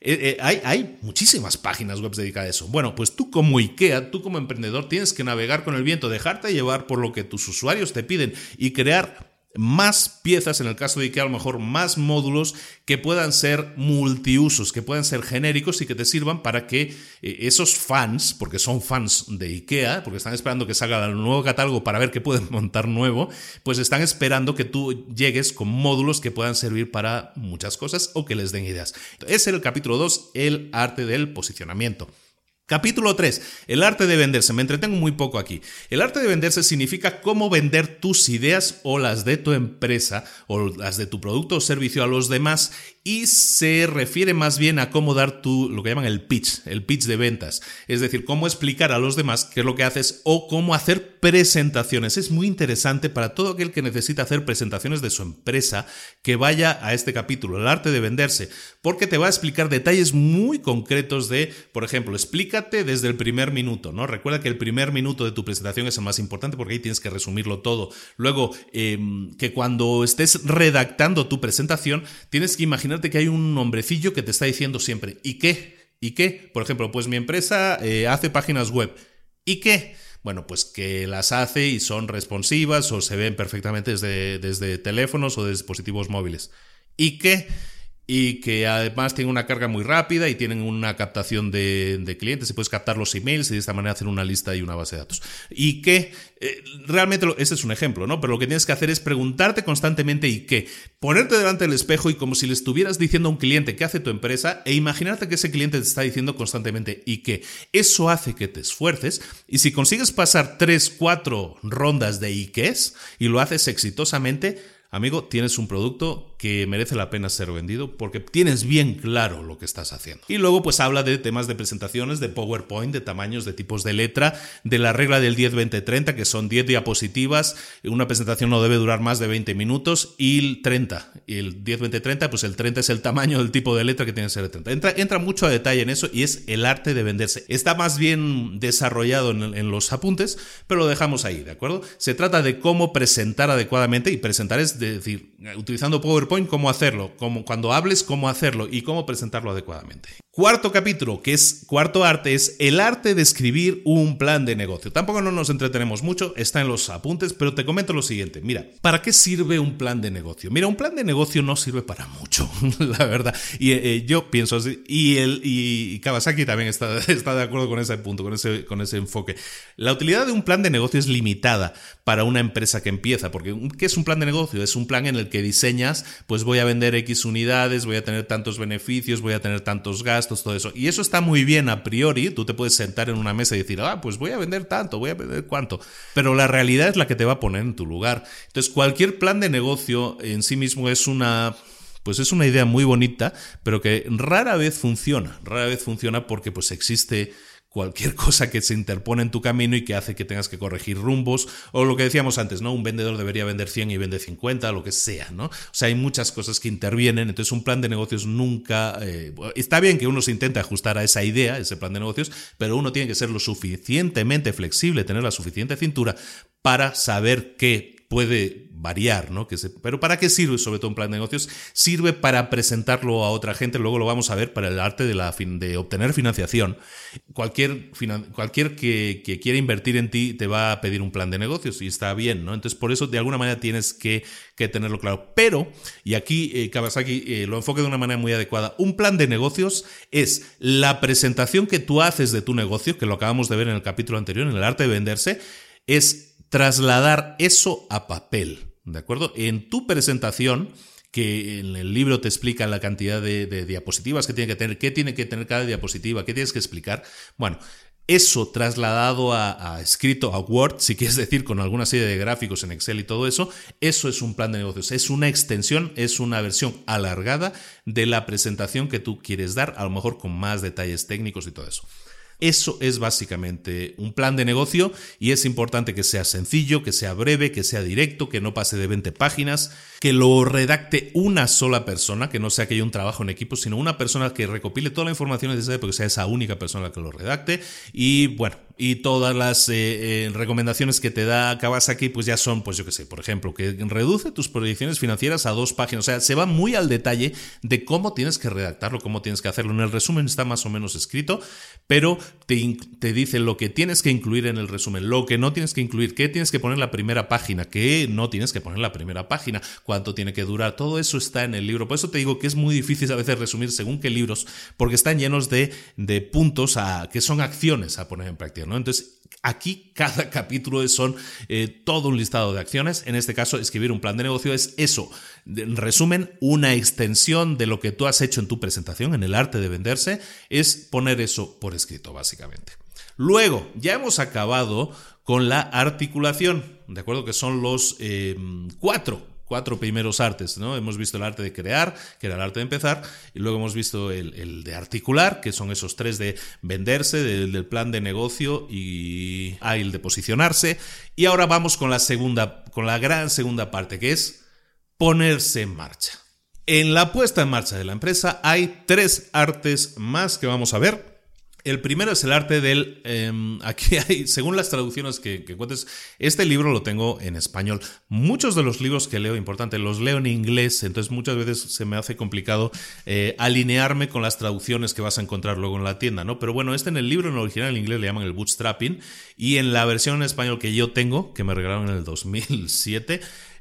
hay, hay, muchísimas páginas web dedicadas a eso. Bueno, pues tú como IKEA, tú como emprendedor, tienes que navegar con el viento, dejarte llevar por lo que tus usuarios te piden y crear más piezas, en el caso de IKEA a lo mejor más módulos que puedan ser multiusos, que puedan ser genéricos y que te sirvan para que eh, esos fans, porque son fans de IKEA, porque están esperando que salga el nuevo catálogo para ver qué pueden montar nuevo, pues están esperando que tú llegues con módulos que puedan servir para muchas cosas o que les den ideas. Es el capítulo 2, el arte del posicionamiento. Capítulo 3. El arte de venderse. Me entretengo muy poco aquí. El arte de venderse significa cómo vender tus ideas o las de tu empresa o las de tu producto o servicio a los demás y se refiere más bien a cómo dar tu, lo que llaman el pitch, el pitch de ventas. Es decir, cómo explicar a los demás qué es lo que haces o cómo hacer presentaciones. Es muy interesante para todo aquel que necesita hacer presentaciones de su empresa que vaya a este capítulo, el arte de venderse, porque te va a explicar detalles muy concretos de, por ejemplo, explícate desde el primer minuto, ¿no? Recuerda que el primer minuto de tu presentación es el más importante porque ahí tienes que resumirlo todo. Luego, em, que cuando estés redactando tu presentación, tienes que imaginar que hay un hombrecillo que te está diciendo siempre, ¿y qué? ¿Y qué? Por ejemplo, pues mi empresa eh, hace páginas web. ¿Y qué? Bueno, pues que las hace y son responsivas o se ven perfectamente desde, desde teléfonos o dispositivos móviles. ¿Y qué? Y que además tienen una carga muy rápida y tienen una captación de, clientes y puedes captar los emails y de esta manera hacer una lista y una base de datos. Y que eh, realmente, ese es un ejemplo, ¿no? Pero lo que tienes que hacer es preguntarte constantemente y qué, ponerte delante del espejo y como si le estuvieras diciendo a un cliente qué hace tu empresa e imaginarte que ese cliente te está diciendo constantemente y qué. Eso hace que te esfuerces y si consigues pasar 3, 4 rondas de es y lo haces exitosamente, amigo, tienes un producto que merece la pena ser vendido porque tienes bien claro lo que estás haciendo. Y luego pues habla de temas de presentaciones, de PowerPoint, de tamaños, de tipos de letra, de la regla del 10-20-30, que son 10 diapositivas, una presentación no debe durar más de 20 minutos, y el 30. Y el 10-20-30, pues el 30 es el tamaño del tipo de letra que tiene que ser el 30. Entra, entra mucho a detalle en eso y es el arte de venderse. Está más bien desarrollado en, en los apuntes, pero lo dejamos ahí, ¿de acuerdo? Se trata de cómo presentar adecuadamente, y presentar es decir, utilizando PowerPoint, cómo hacerlo, cómo, cuando hables, cómo hacerlo y cómo presentarlo adecuadamente. Cuarto capítulo, que es cuarto arte, es el arte de escribir un plan de negocio. Tampoco no nos entretenemos mucho, está en los apuntes, pero te comento lo siguiente. Mira, ¿para qué sirve un plan de negocio? Mira, un plan de negocio no sirve para mucho, la verdad. Y eh, yo pienso así, y, el, y Kawasaki también está, está de acuerdo con ese punto, con ese, con ese enfoque. La utilidad de un plan de negocio es limitada para una empresa que empieza, porque ¿qué es un plan de negocio? Es un plan en el que diseñas, pues voy a vender X unidades, voy a tener tantos beneficios, voy a tener tantos gastos, todo eso. Y eso está muy bien a priori, tú te puedes sentar en una mesa y decir, ah, pues voy a vender tanto, voy a vender cuánto. Pero la realidad es la que te va a poner en tu lugar. Entonces, cualquier plan de negocio en sí mismo es una pues es una idea muy bonita, pero que rara vez funciona. Rara vez funciona porque pues existe cualquier cosa que se interpone en tu camino y que hace que tengas que corregir rumbos, o lo que decíamos antes, ¿no? Un vendedor debería vender 100 y vende 50, lo que sea, ¿no? O sea, hay muchas cosas que intervienen, entonces un plan de negocios nunca... Eh, está bien que uno se intente ajustar a esa idea, ese plan de negocios, pero uno tiene que ser lo suficientemente flexible, tener la suficiente cintura para saber qué puede variar, ¿no? Que pero ¿para qué sirve sobre todo un plan de negocios? Sirve para presentarlo a otra gente, luego lo vamos a ver para el arte de, la, de obtener financiación. Cualquier, cualquier que, quiera invertir en ti te va a pedir un plan de negocios y está bien, ¿no? Entonces por eso de alguna manera tienes que, tenerlo claro. Pero, y aquí eh, Kawasaki eh, lo enfoque de una manera muy adecuada, un plan de negocios es la presentación que tú haces de tu negocio, que lo acabamos de ver en el capítulo anterior, en el arte de venderse, es trasladar eso a papel, ¿de acuerdo? En tu presentación, que en el libro te explica la cantidad de, diapositivas que tiene que tener, qué tiene que tener cada diapositiva, qué tienes que explicar. Bueno, eso trasladado a, escrito a Word, si quieres decir con alguna serie de gráficos en Excel y todo eso, eso es un plan de negocios, es una extensión, es una versión alargada de la presentación que tú quieres dar, a lo mejor con más detalles técnicos y todo eso. Eso es básicamente un plan de negocio y es importante que sea sencillo, que sea breve, que sea directo, que no pase de 20 páginas, que lo redacte una sola persona, que no sea que haya un trabajo en equipo, sino una persona que recopile toda la información necesaria porque sea esa única persona que lo redacte. Y bueno, y todas las eh, eh, recomendaciones que te da Kawasaki, pues ya son, pues yo qué sé, por ejemplo, que reduce tus proyecciones financieras a dos páginas. O sea, se va muy al detalle de cómo tienes que redactarlo, cómo tienes que hacerlo. En el resumen está más o menos escrito, pero te, te dice lo que tienes que incluir en el resumen, lo que no tienes que incluir, qué tienes que poner en la primera página, qué no tienes que poner en la primera página, cuánto tiene que durar. Todo eso está en el libro. Por eso te digo que es muy difícil a veces resumir según qué libros, porque están llenos de, de puntos a, que son acciones a poner en práctica. Entonces, aquí cada capítulo son eh, todo un listado de acciones. En este caso, escribir un plan de negocio es eso. En resumen, una extensión de lo que tú has hecho en tu presentación, en el arte de venderse, es poner eso por escrito, básicamente. Luego, ya hemos acabado con la articulación, ¿de acuerdo? Que son los eh, cuatro cuatro primeros artes, ¿no? Hemos visto el arte de crear, que era el arte de empezar, y luego hemos visto el, de articular, que son esos tres de venderse, del, plan de negocio y ah, el de posicionarse. Y ahora vamos con la segunda, con la gran segunda parte, que es ponerse en marcha. En la puesta en marcha de la empresa hay tres artes más que vamos a ver. El primero es el arte del... Em, aquí hay, según las traducciones que, que encuentres, este libro lo tengo en español. Muchos de los libros que leo, importante, los leo en inglés, entonces muchas veces se me hace complicado eh, alinearme con las traducciones que vas a encontrar luego en la tienda, ¿no? Pero bueno, este en el libro, en el original en inglés le llaman el bootstrapping, y en la versión en español que yo tengo, que me regalaron en el 2007,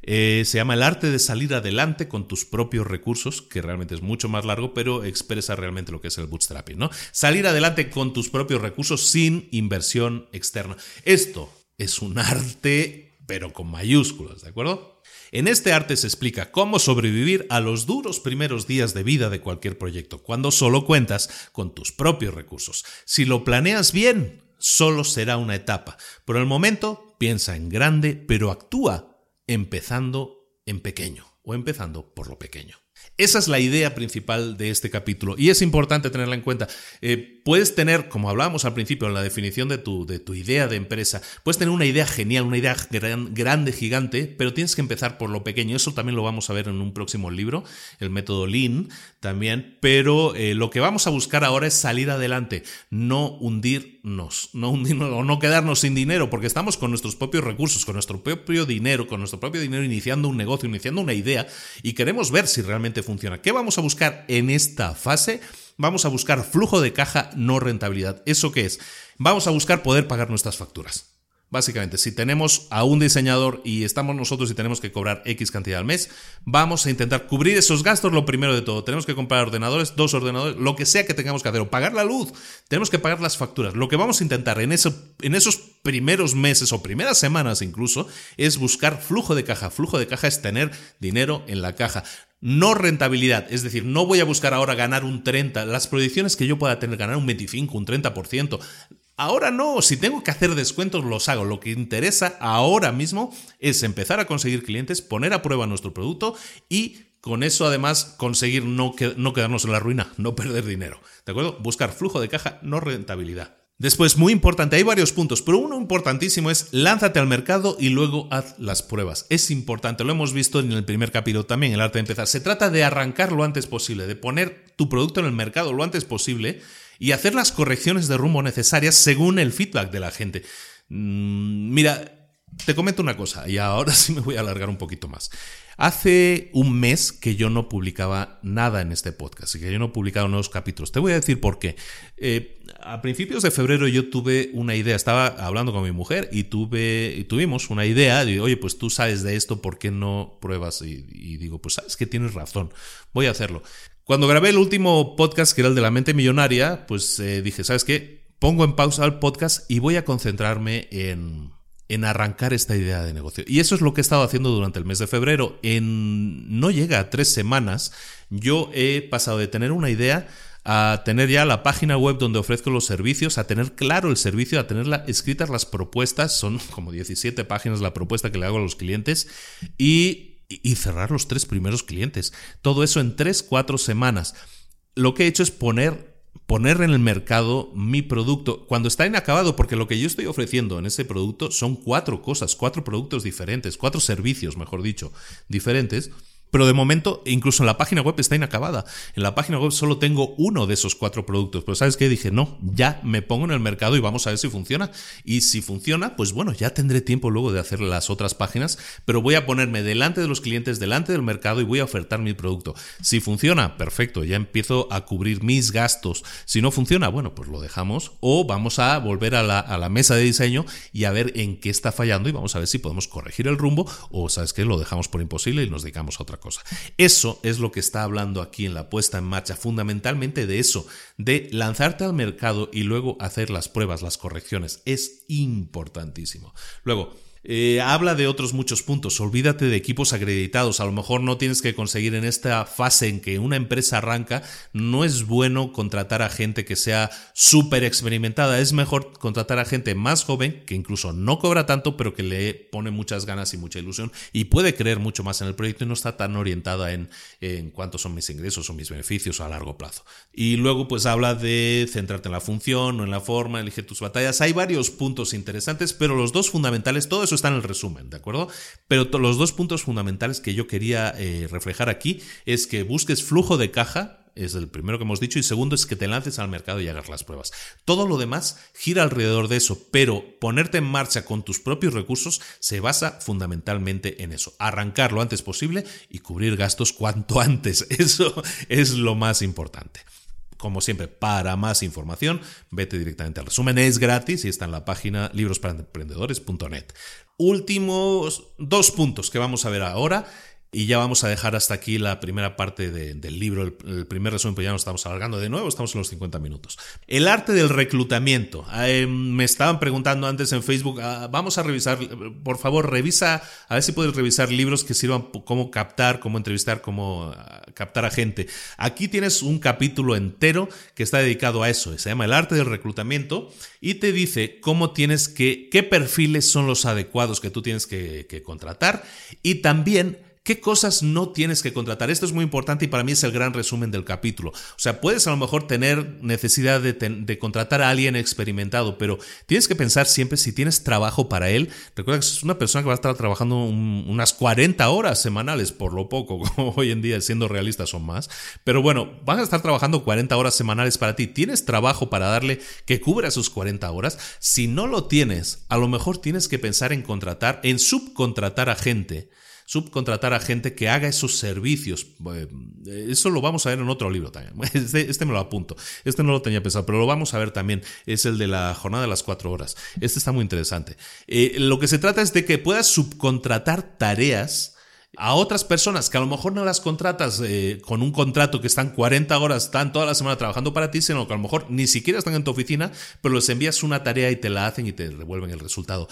eh, se llama El arte de salir adelante con tus propios recursos, que realmente es mucho más largo, pero expresa realmente lo que es el bootstrapping, ¿no? Salir adelante con tus propios recursos sin inversión externa. Esto es un arte, pero con mayúsculas, ¿de acuerdo? En este arte se explica cómo sobrevivir a los duros primeros días de vida de cualquier proyecto, cuando solo cuentas con tus propios recursos. Si lo planeas bien, solo será una etapa. Por el momento, piensa en grande, pero actúa empezando en pequeño. o empezando por lo pequeño. Esa es la idea principal de este capítulo y es importante tenerla en cuenta. Eh, puedes tener, como hablábamos al principio en la definición de tu, de tu idea de empresa, puedes tener una idea genial, una idea grande, gigante, pero tienes que empezar por lo pequeño. Eso también lo vamos a ver en un próximo libro, el método Lean también, pero eh, lo que vamos a buscar ahora es salir adelante, no hundirnos, no hundirnos o no quedarnos sin dinero, porque estamos con nuestros propios recursos, con nuestro propio dinero, con nuestro propio dinero iniciando un negocio, iniciando una idea y queremos ver si realmente funciona. ¿Qué vamos a buscar en esta fase? Vamos a buscar flujo de caja, no rentabilidad. ¿Eso qué es? Vamos a buscar poder pagar nuestras facturas. Básicamente, si tenemos a un diseñador y estamos nosotros y tenemos que cobrar X cantidad al mes, vamos a intentar cubrir esos gastos lo primero de todo. Tenemos que comprar ordenadores, dos ordenadores, lo que sea que tengamos que hacer, o pagar la luz, tenemos que pagar las facturas. Lo que vamos a intentar en, en esos primeros meses o primeras semanas incluso es buscar flujo de caja. Flujo de caja es tener dinero en la caja no rentabilidad, es decir, no voy a buscar ahora ganar un 30, las proyecciones que yo pueda tener ganar un 25, un 30%, Ahora no, si tengo que hacer descuentos los hago. Lo que interesa ahora mismo es empezar a conseguir clientes, poner a prueba nuestro producto y con eso además conseguir no, no quedarnos en la ruina, no perder dinero. ¿De acuerdo? Buscar flujo de caja, no rentabilidad. Después, muy importante, hay varios puntos, pero uno importantísimo es lánzate al mercado y luego haz las pruebas. Es importante, lo hemos visto en el primer capítulo también, el arte de empezar. Se trata de arrancar lo antes posible, de poner tu producto en el mercado lo antes posible y hacer las correcciones de rumbo necesarias según el feedback de la gente. Mm, mira, te comento una cosa y ahora sí me voy a alargar un poquito más. Hace un mes que yo no publicaba nada en este podcast y que yo no publicaba nuevos capítulos. Te voy a decir por qué. Eh, a principios de febrero yo tuve una idea, estaba hablando con mi mujer y, tuve, y tuvimos una idea de, oye, pues tú sabes de esto, ¿por qué no pruebas? Y, y digo, pues sabes que tienes razón, voy a hacerlo. Cuando grabé el último podcast, que era el de la mente millonaria, pues eh, dije, ¿sabes qué? Pongo en pausa el podcast y voy a concentrarme en, en arrancar esta idea de negocio. Y eso es lo que he estado haciendo durante el mes de febrero. En no llega a tres semanas, yo he pasado de tener una idea a tener ya la página web donde ofrezco los servicios, a tener claro el servicio, a tener escritas las propuestas, son como 17 páginas la propuesta que le hago a los clientes y y cerrar los tres primeros clientes. Todo eso en tres, cuatro semanas. Lo que he hecho es poner poner en el mercado mi producto cuando está inacabado, porque lo que yo estoy ofreciendo en ese producto son cuatro cosas, cuatro productos diferentes, cuatro servicios, mejor dicho, diferentes pero de momento, incluso en la página web está inacabada. En la página web solo tengo uno de esos cuatro productos. Pero ¿sabes qué? Dije, no, ya me pongo en el mercado y vamos a ver si funciona. Y si funciona, pues bueno, ya tendré tiempo luego de hacer las otras páginas, pero voy a ponerme delante de los clientes, delante del mercado y voy a ofertar mi producto. Si funciona, perfecto, ya empiezo a cubrir mis gastos. Si no funciona, bueno, pues lo dejamos o vamos a volver a la, mesa de diseño y a ver en qué está fallando y vamos a ver si podemos corregir el rumbo o, ¿sabes qué? Lo dejamos por imposible y nos dedicamos a otra cosa. Eso es lo que está hablando aquí en la puesta en marcha, fundamentalmente de eso, de lanzarte al mercado y luego hacer las pruebas, las correcciones. Es importantísimo. Luego, eh, habla de otros muchos puntos. Olvídate de equipos acreditados. A lo mejor no tienes que conseguir en esta fase en que una empresa arranca. No es bueno contratar a gente que sea súper experimentada. Es mejor contratar a gente más joven, que incluso no cobra tanto, pero que le pone muchas ganas y mucha ilusión y puede creer mucho más en el proyecto y no está tan orientada en, en cuántos son mis ingresos o mis beneficios a largo plazo. Y luego, pues habla de centrarte en la función, o en la forma, elige tus batallas. Hay varios puntos interesantes, pero los dos fundamentales, todo eso está en el resumen, ¿de acuerdo? Pero los dos puntos fundamentales que yo quería eh, reflejar aquí es que busques flujo de caja, es el primero que hemos dicho, y segundo es que te lances al mercado y hagas las pruebas. Todo lo demás gira alrededor de eso, pero ponerte en marcha con tus propios recursos se basa fundamentalmente en eso, arrancar lo antes posible y cubrir gastos cuanto antes. Eso es lo más importante. Como siempre, para más información, vete directamente al resumen. Es gratis y está en la página librosparaemprendedores.net. Últimos dos puntos que vamos a ver ahora y ya vamos a dejar hasta aquí la primera parte del libro, el, primer resumen, pues ya nos estamos alargando de nuevo, estamos en los 50 minutos. El arte del reclutamiento. Eh, me estaban preguntando antes en Facebook, ah, vamos a revisar, por favor, revisa, a ver si puedes revisar libros que sirvan cómo captar, cómo entrevistar, cómo ah, captar a gente. Aquí tienes un capítulo entero que está dedicado a eso, se llama El arte del reclutamiento y te dice cómo tienes que, qué perfiles son los adecuados que tú tienes que contratar y también ¿Qué cosas no tienes que contratar? Esto es muy importante y para mí es el gran resumen del capítulo. O sea, puedes a lo mejor tener necesidad de, contratar a alguien experimentado, pero tienes que pensar siempre si tienes trabajo para él. Recuerda que es una persona que va a estar trabajando unas 40 horas semanales, por lo poco, como hoy en día, siendo realistas, son más. Pero bueno, van a estar trabajando 40 horas semanales para ti. ¿Tienes trabajo para darle que cubra sus 40 horas? Si no lo tienes, a lo mejor tienes que pensar en contratar, en subcontratar a gente subcontratar a gente que haga esos servicios. Eso lo vamos a ver en otro libro también. Este, este, me lo apunto. Este no lo tenía pensado, pero lo vamos a ver también. Es el de la jornada de las cuatro horas. Este está muy interesante. Eh, lo que se trata es de que puedas subcontratar tareas a otras personas que a lo mejor no las contratas eh, con un contrato que están 40 horas, están toda la semana trabajando para ti, sino que a lo mejor ni siquiera están en tu oficina, pero les envías una tarea y te la hacen y te devuelven el resultado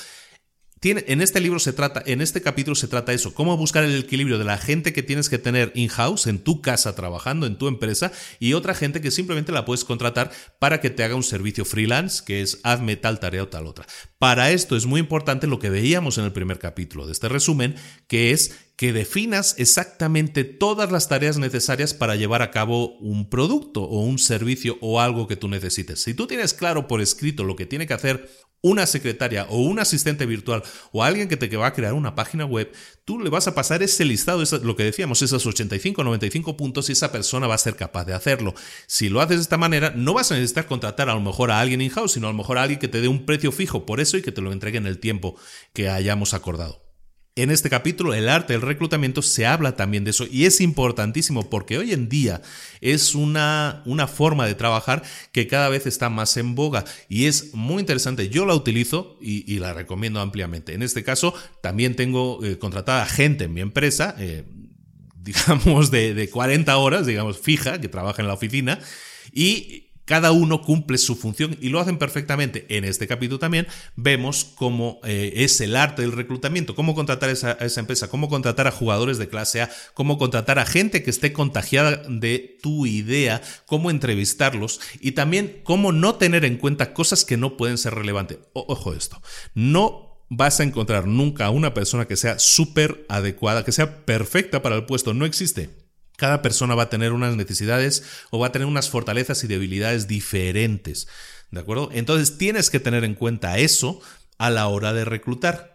en este libro se trata, en este capítulo se trata eso, cómo buscar el equilibrio de la gente que tienes que tener in-house, en tu casa trabajando, en tu empresa, y otra gente que simplemente la puedes contratar para que te haga un servicio freelance, que es hazme tal tarea o tal otra. Para esto es muy importante lo que veíamos en el primer capítulo de este resumen, que es que definas exactamente todas las tareas necesarias para llevar a cabo un producto o un servicio o algo que tú necesites. Si tú tienes claro por escrito lo que tiene que hacer una secretaria o un asistente virtual o alguien que te va a crear una página web, tú le vas a pasar ese listado, lo que decíamos, esos 85, 95 puntos y esa persona va a ser capaz de hacerlo. Si lo haces de esta manera, no vas a necesitar contratar a lo mejor a alguien in-house, sino a lo mejor a alguien que te dé un precio fijo por eso y que te lo entregue en el tiempo que hayamos acordado. En este capítulo, el arte del reclutamiento, se habla también de eso y es importantísimo porque hoy en día es una, una forma de trabajar que cada vez está más en boga y es muy interesante. Yo la utilizo y, la recomiendo ampliamente. En este caso, también tengo eh, contratada gente en mi empresa, eh, digamos de, de 40 horas, digamos fija, que trabaja en la oficina y cada uno cumple su función y lo hacen perfectamente. En este capítulo también vemos cómo eh, es el arte del reclutamiento, cómo contratar a esa, empresa, cómo contratar a jugadores de clase A, cómo contratar a gente que esté contagiada de tu idea, cómo entrevistarlos y también cómo no tener en cuenta cosas que no pueden ser relevantes. ojo esto, no vas a encontrar nunca a una persona que sea súper adecuada, que sea perfecta para el puesto. No existe. Cada persona va a tener unas necesidades o va a tener unas fortalezas y debilidades diferentes. ¿De acuerdo? Entonces tienes que tener en cuenta eso a la hora de reclutar.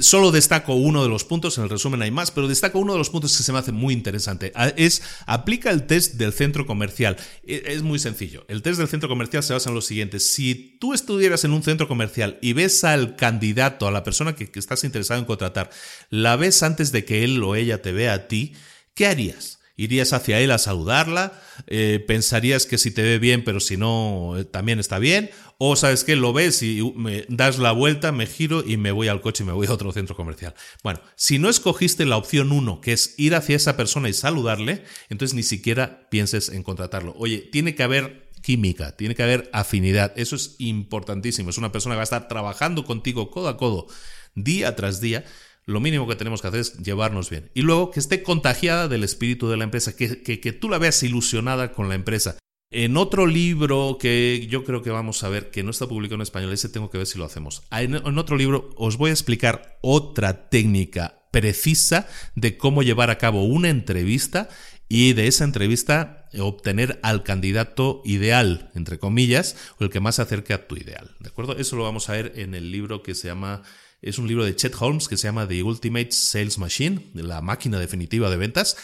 solo destaco uno de los puntos, en el resumen hay más, pero destaco uno de los puntos que se me hace muy interesante. Es aplica el test del centro comercial. E, es muy sencillo. El test del centro comercial se basa en lo siguiente. Si tú estuvieras en un centro comercial y ves al candidato, a la persona que, que estás interesado en contratar, la ves antes de que él o ella te vea a ti, ¿qué harías? Irías hacia él a saludarla, eh, pensarías que si te ve bien, pero si no, eh, también está bien, o sabes que lo ves y me das la vuelta, me giro y me voy al coche y me voy a otro centro comercial. Bueno, si no escogiste la opción 1, que es ir hacia esa persona y saludarle, entonces ni siquiera pienses en contratarlo. Oye, tiene que haber química, tiene que haber afinidad, eso es importantísimo, es una persona que va a estar trabajando contigo codo a codo, día tras día, lo mínimo que tenemos que hacer es llevarnos bien. Y luego que esté contagiada del espíritu de la empresa, que, que, tú la veas ilusionada con la empresa. En otro libro que yo creo que vamos a ver, que no está publicado en español, ese tengo que ver si lo hacemos. En, en otro libro os voy a explicar otra técnica precisa de cómo llevar a cabo una entrevista y de esa entrevista obtener al candidato ideal, entre comillas, o el que más se acerque a tu ideal. ¿De acuerdo? Eso lo vamos a ver en el libro que se llama es un libro de Chet Holmes que se llama The Ultimate Sales Machine, la máquina definitiva de ventas.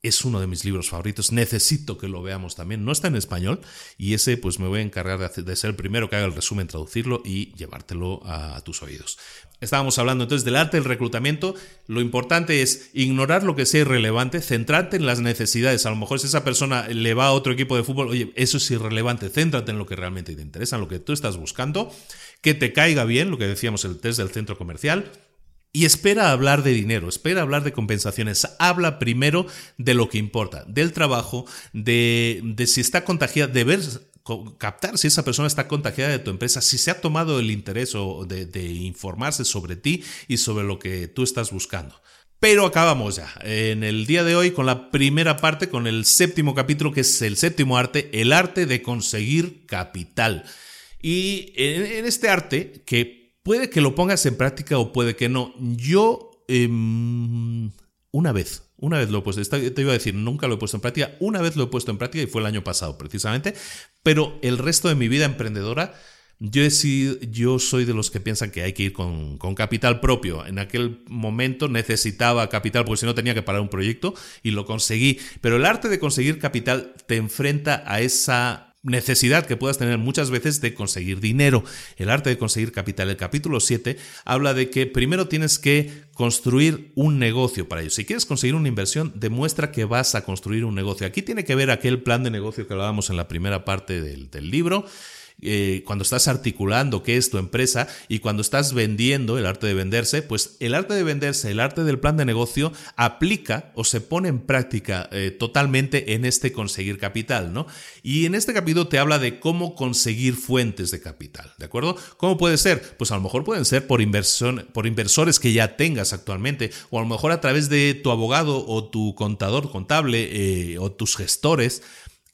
Es uno de mis libros favoritos. Necesito que lo veamos también. No está en español y ese pues me voy a encargar de, ser el primero que haga el resumen, traducirlo y llevártelo a, tus oídos. Estábamos hablando entonces del arte del reclutamiento. Lo importante es ignorar lo que sea irrelevante, centrarte en las necesidades. A lo mejor si esa persona le va a otro equipo de fútbol, oye, eso es irrelevante. Céntrate en lo que realmente te interesa, en lo que tú estás buscando que te caiga bien, lo que decíamos el test del centro comercial, y espera hablar de dinero, espera hablar de compensaciones. Habla primero de lo que importa, del trabajo, de, si está contagiada, de ver, captar si esa persona está contagiada de tu empresa, si se ha tomado el interés de, de informarse sobre ti y sobre lo que tú estás buscando. Pero acabamos ya en el día de hoy con la primera parte, con el séptimo capítulo, que es el séptimo arte, el arte de conseguir capital. Y en, este arte, que puede que lo pongas en práctica o puede que no, yo em, una vez. Una vez lo he puesto, te iba a decir, nunca lo he puesto en práctica, una vez lo he puesto en práctica y fue el año pasado precisamente, pero el resto de mi vida emprendedora yo, he sido, yo soy de los que piensan que hay que ir con, con, capital propio. En aquel momento necesitaba capital porque si no tenía que parar un proyecto y lo conseguí. Pero el arte de conseguir capital te enfrenta a esa necesidad que puedas tener muchas veces de conseguir dinero. El arte de conseguir capital. El capítulo 7 habla de que primero tienes que construir un negocio para ello. Si quieres conseguir una inversión, demuestra que vas a construir un negocio. Aquí tiene que ver aquel plan de negocio que hablábamos en la primera parte del, del libro eh, cuando estás articulando qué es tu empresa y cuando estás vendiendo, el arte de venderse, pues el arte de venderse, el arte del plan de negocio aplica o se pone en práctica eh, totalmente en este conseguir capital, ¿no? Y en este capítulo te habla de cómo conseguir fuentes de capital, ¿de acuerdo? ¿Cómo puede ser? Pues a lo mejor pueden ser por, inversión, por inversores que ya tengas actualmente o a lo mejor a través de tu abogado o tu contador contable eh, o tus gestores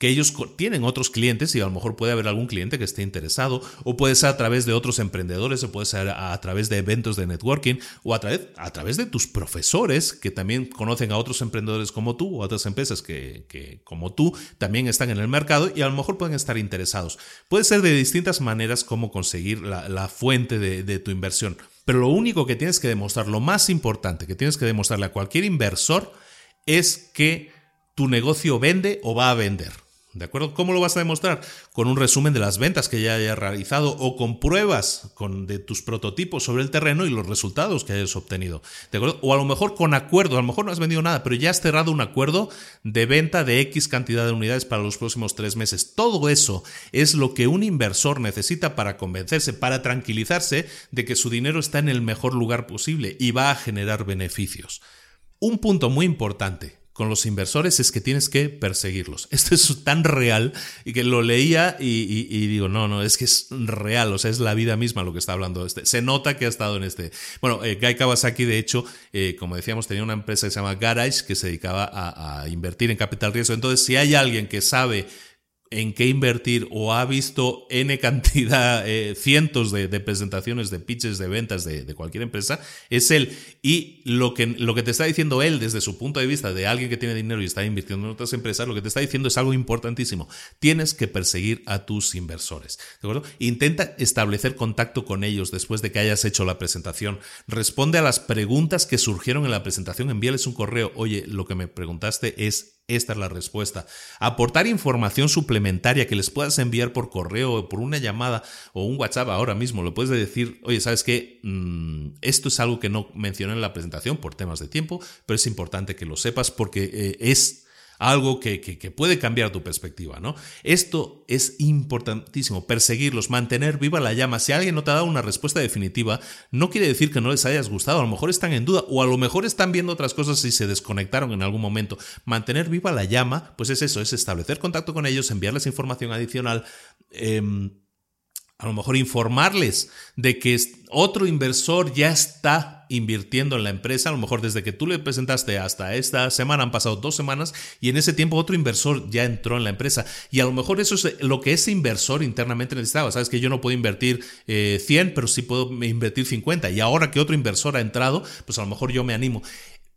que ellos tienen otros clientes y a lo mejor puede haber algún cliente que esté interesado o puede ser a través de otros emprendedores o puede ser a, través de eventos de networking o a través, a través de tus profesores que también conocen a otros emprendedores como tú o a otras empresas que, como tú también están en el mercado y a lo mejor pueden estar interesados. Puede ser de distintas maneras cómo conseguir la, fuente de tu inversión. Pero lo único que tienes que demostrar, lo más importante que tienes que demostrarle a cualquier inversor es que tu negocio vende o va a vender. ¿De acuerdo? ¿Cómo lo vas a demostrar? Con un resumen de las ventas que ya hayas realizado o con pruebas con, de tus prototipos sobre el terreno y los resultados que hayas obtenido. ¿De acuerdo? O a lo mejor con acuerdo, a lo mejor no has vendido nada, pero ya has cerrado un acuerdo de venta de X cantidad de unidades para los próximos tres meses. Todo eso es lo que un inversor necesita para convencerse, para tranquilizarse de que su dinero está en el mejor lugar posible y va a generar beneficios. Un punto muy importante, con los inversores es que tienes que perseguirlos. Esto es tan real y que lo leía y, digo, no, no, es que es real, o sea, es la vida misma lo que está hablando. Este. Se nota que ha estado en este. Bueno, eh, Guy Kawasaki, de hecho, eh, como decíamos, tenía una empresa que se llama Garage que se dedicaba a, a invertir en capital riesgo. Entonces, si hay alguien que sabe en qué invertir o ha visto N cantidad, eh, cientos de, presentaciones, de pitches, de ventas de, cualquier empresa, es él. Y lo que, lo que te está diciendo él desde su punto de vista de alguien que tiene dinero y está invirtiendo en otras empresas, lo que te está diciendo es algo importantísimo. Tienes que perseguir a tus inversores. ¿De acuerdo? Intenta establecer contacto con ellos después de que hayas hecho la presentación. Responde a las preguntas que surgieron en la presentación. Envíales un correo. Oye, lo que me preguntaste es esta es la respuesta. Aportar información suplementaria que les puedas enviar por correo o por una llamada o un WhatsApp ahora mismo. Lo puedes decir, oye, ¿sabes qué? Mm, esto es algo que no mencioné en la presentación por temas de tiempo, pero es importante que lo sepas porque eh, es algo que, puede cambiar tu perspectiva, ¿no? Esto es importantísimo, perseguirlos, mantener viva la llama. Si alguien no te ha dado una respuesta definitiva, no quiere decir que no les hayas gustado, a lo mejor están en duda o a lo mejor están viendo otras cosas y se desconectaron en algún momento. Mantener viva la llama, pues es eso, es establecer contacto con ellos, enviarles información adicional. Em, a lo mejor informarles de que otro inversor ya está invirtiendo en la empresa, a lo mejor desde que tú le presentaste hasta esta semana han pasado dos semanas y en ese tiempo otro inversor ya entró en la empresa. Y a lo mejor eso es lo que ese inversor internamente necesitaba, sabes que yo no puedo invertir 100 eh, pero sí puedo invertir 50 y ahora que otro inversor ha entrado, pues a lo mejor yo me animo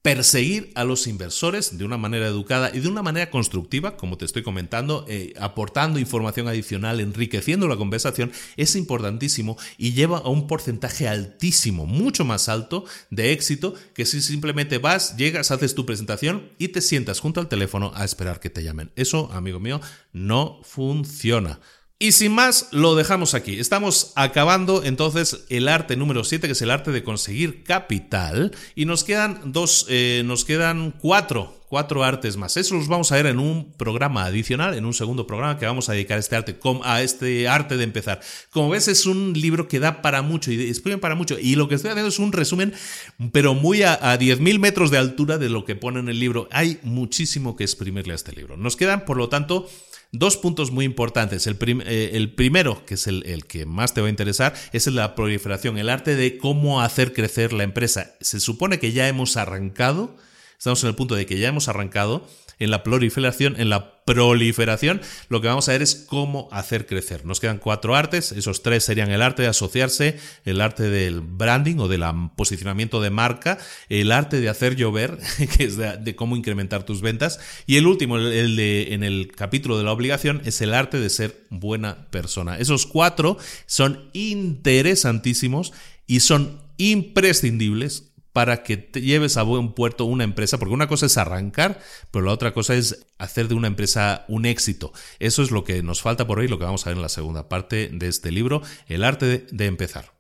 perseguir a los inversores de una manera educada y de una manera constructiva, como te estoy comentando, eh, aportando información adicional, enriqueciendo la conversación, es importantísimo y lleva a un porcentaje altísimo, mucho más alto de éxito que si simplemente vas, llegas, haces tu presentación y te sientas junto al teléfono a esperar que te llamen. Eso, amigo mío, no funciona. Y sin más, lo dejamos aquí. Estamos acabando entonces el arte número 7, que es el arte de conseguir capital. Y nos quedan dos, eh, nos quedan cuatro, cuatro artes más. Eso los vamos a ver en un programa adicional, en un segundo programa que vamos a dedicar a este arte, a este arte de empezar. Como ves, es un libro que da para mucho y explica para mucho. Y lo que estoy haciendo es un resumen, pero muy a, a 10.000 metros de altura de lo que pone en el libro. Hay muchísimo que exprimirle a este libro. Nos quedan, por lo tanto, Dos puntos muy importantes. El, eh, el primero, que es el, el, que más te va a interesar, es la proliferación, el arte de cómo hacer crecer la empresa. Se supone que ya hemos arrancado, estamos en el punto de que ya hemos arrancado en la proliferación, en la proliferación, lo que vamos a ver es cómo hacer crecer. Nos quedan cuatro artes, esos tres serían el arte de asociarse, el arte del branding o del posicionamiento de marca, el arte de hacer llover, que es de, cómo incrementar tus ventas, y el último, el de en el capítulo de la obligación, es el arte de ser buena persona. Esos cuatro son interesantísimos y son imprescindibles para que te lleves a buen puerto una empresa, porque una cosa es arrancar, pero la otra cosa es hacer de una empresa un éxito. Eso es lo que nos falta por hoy, lo que vamos a ver en la segunda parte de este libro, El arte de, empezar.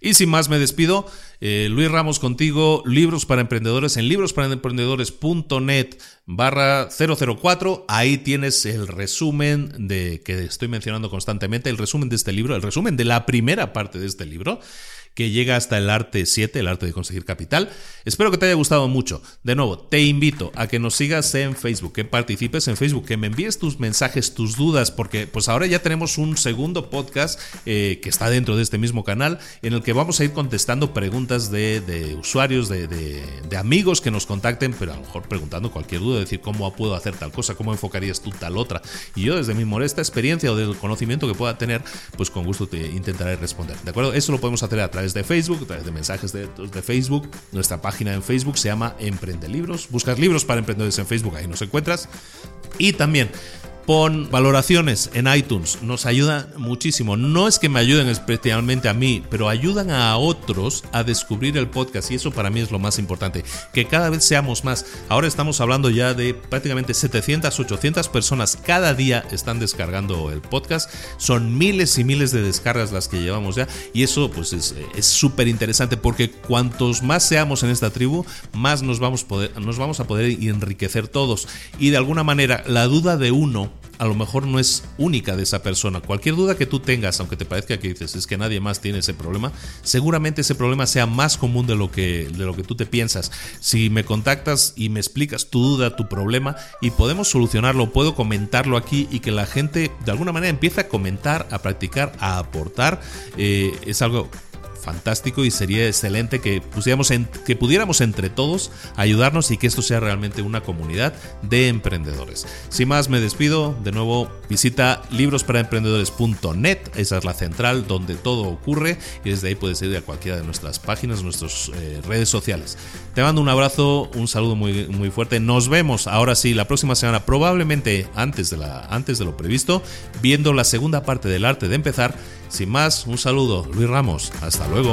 Y sin más me despido, eh, Luis Ramos contigo, libros para emprendedores en librosparaemprendedores.net barra 004, ahí tienes el resumen de que estoy mencionando constantemente, el resumen de este libro, el resumen de la primera parte de este libro que llega hasta el arte 7, el arte de conseguir capital. Espero que te haya gustado mucho. De nuevo, te invito a que nos sigas en Facebook, que participes en Facebook, que me envíes tus mensajes, tus dudas, porque pues ahora ya tenemos un segundo podcast eh, que está dentro de este mismo canal, en el que vamos a ir contestando preguntas de, usuarios, de, de, amigos que nos contacten, pero a lo mejor preguntando cualquier duda, decir cómo puedo hacer tal cosa, cómo enfocarías tú tal otra. Y yo desde mi molesta experiencia o del conocimiento que pueda tener, pues con gusto te intentaré responder. ¿De acuerdo? Eso lo podemos hacer a través de Facebook, a través de mensajes de, de Facebook. Nuestra página en Facebook se llama Emprende Libros. Buscas libros para emprendedores en Facebook, ahí nos encuentras. Y también Pon valoraciones en iTunes, nos ayuda muchísimo. No es que me ayuden especialmente a mí, pero ayudan a otros a descubrir el podcast y eso para mí es lo más importante, que cada vez seamos más. Ahora estamos hablando ya de prácticamente 700, 800 personas cada día están descargando el podcast. Son miles y miles de descargas las que llevamos ya y eso pues es súper interesante porque cuantos más seamos en esta tribu, más poder, nos vamos a poder enriquecer todos. Y de alguna manera la duda de uno a lo mejor no es única de esa persona. Cualquier duda que tú tengas, aunque te parezca que dices es que nadie más tiene ese problema, seguramente ese problema sea más común de lo que, de lo que tú te piensas. Si me contactas y me explicas tu duda, tu problema, y podemos solucionarlo, puedo comentarlo aquí y que la gente de alguna manera empiece a comentar, a practicar, a aportar, eh, es algo fantástico y sería excelente que, pusiéramos que pudiéramos entre todos ayudarnos y que esto sea realmente una comunidad de emprendedores. Sin más, me despido. De nuevo, visita librosparaemprendedores.net. Esa es la central donde todo ocurre y desde ahí puedes ir a cualquiera de nuestras páginas, nuestras eh, redes sociales. Te mando un abrazo, un saludo muy, muy fuerte. Nos vemos ahora sí la próxima semana, probablemente antes de, la, antes de lo previsto, viendo la segunda parte del arte de empezar sin más, un saludo, Luis Ramos. Hasta luego.